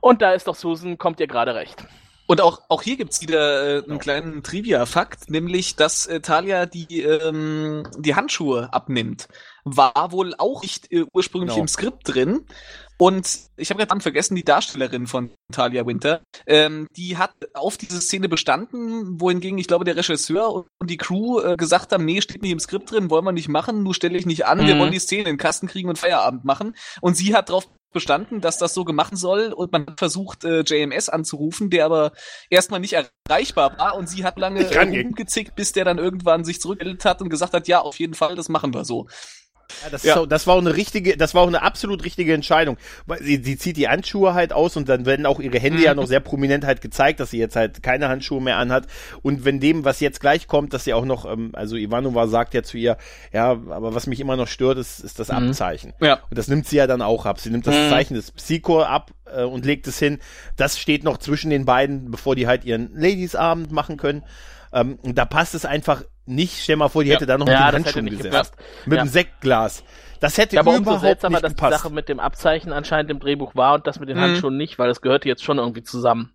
Und da ist doch Susan, kommt ihr gerade recht. Und auch, auch hier gibt's wieder äh, einen kleinen Trivia-Fakt, nämlich, dass äh, Talia die, ähm, die Handschuhe abnimmt. War wohl auch nicht äh, ursprünglich Genau. im Skript drin. Und ich habe gerade vergessen, die Darstellerin von Talia Winter, ähm, die hat auf diese Szene bestanden, wohingegen ich glaube, der Regisseur und die Crew äh, gesagt haben, nee, steht nicht im Skript drin, wollen wir nicht machen, nur stelle ich nicht an, wir Mhm. wollen die Szene in den Kasten kriegen und Feierabend machen. Und sie hat darauf bestanden, dass das so gemacht soll und man hat versucht, äh, JMS anzurufen, der aber erstmal nicht erreichbar war und sie hat lange rumgezickt, bis der dann irgendwann sich zurückgemeldet hat und gesagt hat, ja, auf jeden Fall, das machen wir so. Ja, das, Ja. Ist auch, das war auch eine richtige, das war auch eine absolut richtige Entscheidung. Weil sie, sie zieht die Handschuhe halt aus und dann werden auch ihre Hände ja noch sehr prominent halt gezeigt, dass sie jetzt halt keine Handschuhe mehr anhat. Und wenn dem, was jetzt gleich kommt, dass sie auch noch, ähm, also Ivanova sagt ja zu ihr, ja, aber was mich immer noch stört, ist, ist das Mhm. Abzeichen. Ja. Und das nimmt sie ja dann auch ab. Sie nimmt das Mhm. Zeichen des Psycho ab äh, und legt es hin. Das steht noch zwischen den beiden, bevor die halt ihren Ladies-Abend machen können. Ähm, und da passt es einfach nicht. Stell mal vor, die Ja. hätte da noch Ja, mit das den hätte Handschuhen gepasst. Mit Ja. dem Sektglas. Das hätte Ja, aber umso überhaupt seltsamer, nicht dass die gepasst. Sache mit dem Abzeichen anscheinend im Drehbuch war und das mit den Mhm. Handschuhen nicht, weil das gehört jetzt schon irgendwie zusammen.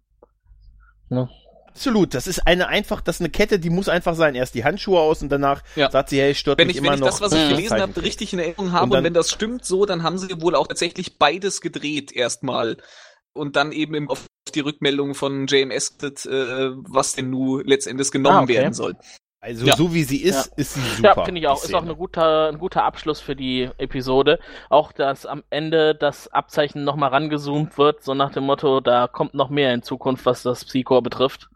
Absolut. Das ist eine einfach, das ist eine Kette, die muss einfach sein. Erst die Handschuhe aus und danach Ja. sagt sie, hey, stört Wenn mich ich, immer wenn ich noch. das, was ich gelesen habe, richtig in Erinnerung habe Und und, wenn das stimmt so, dann haben sie wohl auch tatsächlich beides gedreht erstmal. Und dann eben im- auf die Rückmeldung von JMS, äh, was denn nun letztendlich genommen Ah, okay. werden soll. Also Ja. so wie sie ist, ist sie super. Ja, finde ich auch. Ist auch eine guter, ein guter Abschluss für die Episode. Auch, dass am Ende das Abzeichen nochmal rangezoomt wird, so nach dem Motto, da kommt noch mehr in Zukunft, was das Psycho betrifft.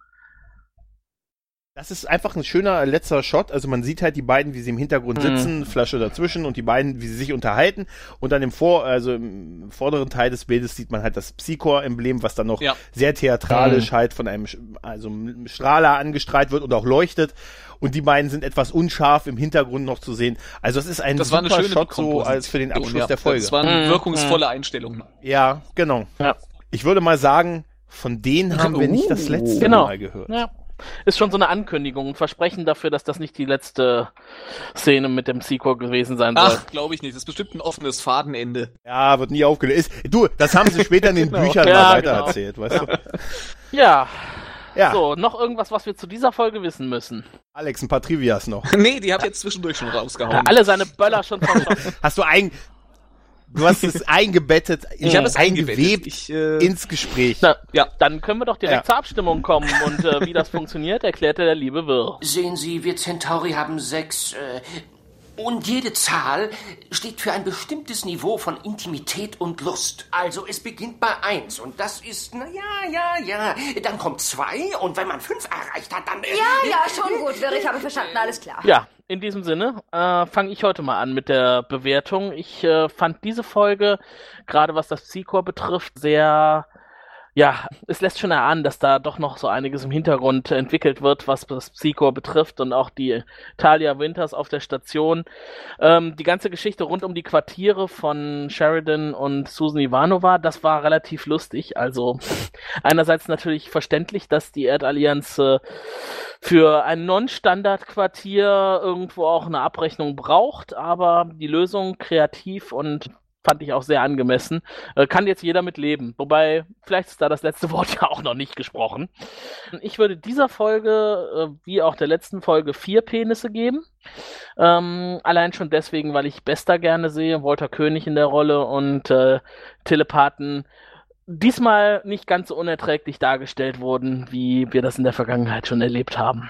Das ist einfach ein schöner letzter Shot. Also man sieht halt die beiden, wie sie im Hintergrund Mhm. sitzen, Flasche dazwischen und die beiden, wie sie sich unterhalten. Und dann im Vor, also im vorderen Teil des Bildes sieht man halt das Psychor-Emblem, was dann noch Ja. sehr theatralisch Mhm. halt von einem, also einem Strahler angestrahlt wird und auch leuchtet. Und die beiden sind etwas unscharf im Hintergrund noch zu sehen. Also es ist ein Das war eine super Shot so als für den Abschluss ja. der Folge. Das war eine Mhm. wirkungsvolle Einstellung. Ja, genau. Ja. Ich würde mal sagen, von denen haben wir nicht das letzte Genau. Mal gehört. Ja. Ist schon so eine Ankündigung, ein Versprechen dafür, dass das nicht die letzte Szene mit dem Psycho gewesen sein soll. Ach, glaube ich nicht. Das ist bestimmt ein offenes Fadenende. Ja, wird nie aufgelöst. Du, das haben sie später in den Genau. Büchern Ja, mal genau. weitererzählt, weißt du? Ja, Ja, so, noch irgendwas, was wir zu dieser Folge wissen müssen. Alex, ein paar Trivias noch. nee, die habe ich jetzt zwischendurch schon Ja, rausgehauen. alle seine Böller schon verschossen. Hast du ein, du hast es eingebettet, ich habe es eingewebt eingewebt. Ich, äh, ins Gespräch. Na, Ja. Dann können wir doch direkt Ja. zur Abstimmung kommen und äh, wie das funktioniert, erklärte der liebe Wirr. Sehen Sie, wir Centauri haben sechs. Äh, und jede Zahl steht für ein bestimmtes Niveau von Intimität und Lust. Also es beginnt bei eins und das ist, na ja, ja, ja. Dann kommt zwei und wenn man fünf erreicht hat, dann. Äh, Ja, ja, schon gut, Wirr, ich habe verstanden, alles klar. Ja, in diesem Sinne äh, fange ich heute mal an mit der Bewertung. Ich äh, fand diese Folge, gerade was das Psychor betrifft, sehr. Ja, es lässt schon erahnen, dass da doch noch so einiges im Hintergrund entwickelt wird, was das Psychor betrifft und auch die Talia Winters auf der Station. Ähm, die ganze Geschichte rund um die Quartiere von Sheridan und Susan Ivanova, das war relativ lustig. Also einerseits natürlich verständlich, dass die Erdallianz äh, für ein Non-Standard-Quartier irgendwo auch eine Abrechnung braucht, aber die Lösung kreativ und fand ich auch sehr angemessen. Äh, kann jetzt jeder mit leben. Wobei, vielleicht ist da das letzte Wort ja auch noch nicht gesprochen. Ich würde dieser Folge, äh, wie auch der letzten Folge, vier Penisse geben. Ähm, allein schon deswegen, weil ich Bester gerne sehe, Walter König in der Rolle und äh, Telepathen diesmal nicht ganz so unerträglich dargestellt wurden, wie wir das in der Vergangenheit schon erlebt haben.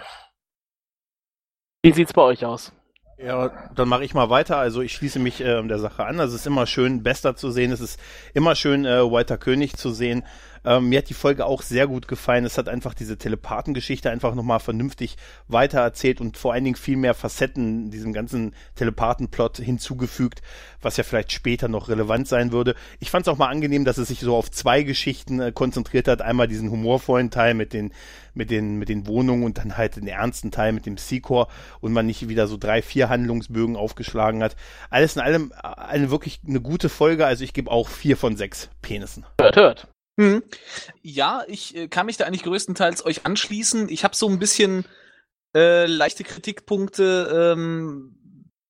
Wie sieht's bei euch aus? Ja, dann mache ich mal weiter. Also ich schließe mich äh, der Sache an. Also es ist immer schön, Bester zu sehen. Es ist immer schön, äh, Walter König zu sehen. Ähm, mir hat die Folge auch sehr gut gefallen. Es hat einfach diese Telepathengeschichte einfach nochmal vernünftig weitererzählt und vor allen Dingen viel mehr Facetten diesem ganzen Telepathenplot hinzugefügt, was ja vielleicht später noch relevant sein würde. Ich fand es auch mal angenehm, dass es sich so auf zwei Geschichten äh, konzentriert hat. Einmal diesen humorvollen Teil mit den, mit den, mit den Wohnungen und dann halt den ernsten Teil mit dem Seacor und man nicht wieder so drei, vier Handlungsbögen aufgeschlagen hat. Alles in allem äh, eine wirklich eine gute Folge. Also ich gebe auch vier von sechs Penissen. Hört, hört. Hm. Ja, ich äh, kann mich da eigentlich größtenteils euch anschließen. Ich habe so ein bisschen äh, leichte Kritikpunkte. Ähm,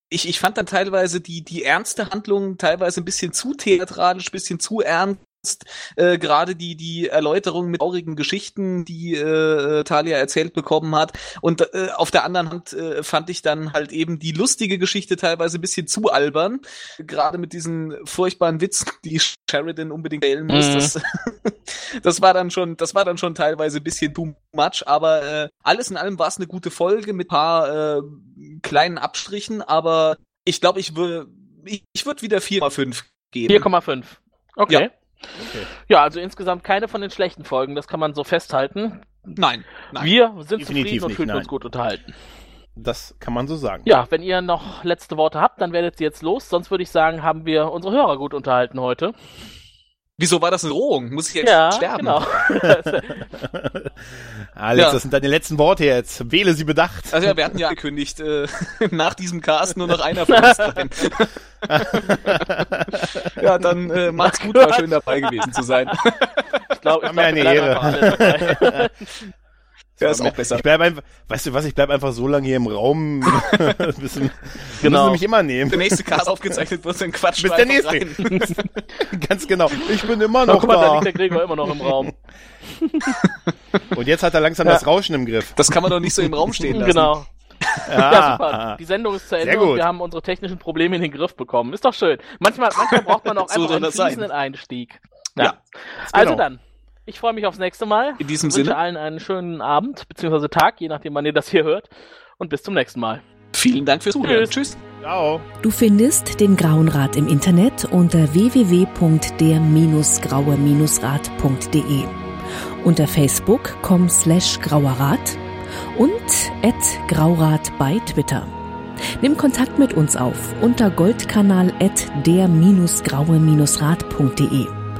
ich, ich fand dann teilweise die, die ernste Handlung teilweise ein bisschen zu theatralisch, bisschen zu ernst äh, gerade die die Erläuterung mit traurigen Geschichten, die äh, Talia erzählt bekommen hat. Und äh, auf der anderen Hand äh, fand ich dann halt eben die lustige Geschichte teilweise ein bisschen zu albern. Gerade mit diesen furchtbaren Witzen, die Sheridan unbedingt wählen muss. Mhm. Das, das war dann schon, das war dann schon teilweise ein bisschen too much. Aber äh, alles in allem war es eine gute Folge mit paar äh, kleinen Abstrichen. Aber ich glaube, ich würde ich, ich würde wieder 4,5 geben. 4,5. Okay. Ja. Okay. Ja, also insgesamt keine von den schlechten Folgen, das kann man so festhalten. Nein. nein. Wir sind Definitiv zufrieden und fühlen uns gut unterhalten. Das kann man so sagen. Ja, wenn ihr noch letzte Worte habt, dann werdet ihr jetzt los. Sonst würde ich sagen, haben wir unsere Hörer gut unterhalten heute. Wieso war das eine Drohung? Muss ich jetzt ja, sterben? Genau. Alex, ja. das sind deine letzten Worte jetzt. Wähle sie bedacht. Also ja, wir hatten ja gekündigt, äh, nach diesem Cast nur noch einer von uns rein. ja, dann äh, macht's gut, war schön dabei gewesen zu sein. Ich glaube, ich glaub, eine Ehre. Ja, ist auch besser. Ich bleib einfach, weißt du was, ich bleib einfach so lange hier im Raum. müssen, genau. müssen mich immer nehmen. Der nächste Cast aufgezeichnet wird, dann Quatsch Bis der nächste. Ganz genau. Ich bin immer noch guck mal, da. Da liegt der Gregor immer noch im Raum. Und jetzt hat er langsam ja. das Rauschen im Griff. Das kann man doch nicht so im Raum stehen lassen. Genau. Ja, ja, super. Die Sendung ist zu Ende und wir haben unsere technischen Probleme in den Griff bekommen. Ist doch schön. Manchmal, manchmal braucht man auch einfach einen fließenden Einstieg. Ja. ja. Also genau. dann. Ich freue mich aufs nächste Mal. In diesem ich Sinne. wünsche allen einen schönen Abend bzw. Tag, je nachdem, wann ihr das hier hört. Und bis zum nächsten Mal. Vielen Dank fürs Zuhören. Tschüss. Ciao. Du findest den Grauen Rat im Internet unter www.der-graue-rat.de, unter facebook.com slash grauerrat und at graurat bei Twitter. Nimm Kontakt mit uns auf unter goldkanal at der-graue-rat.de.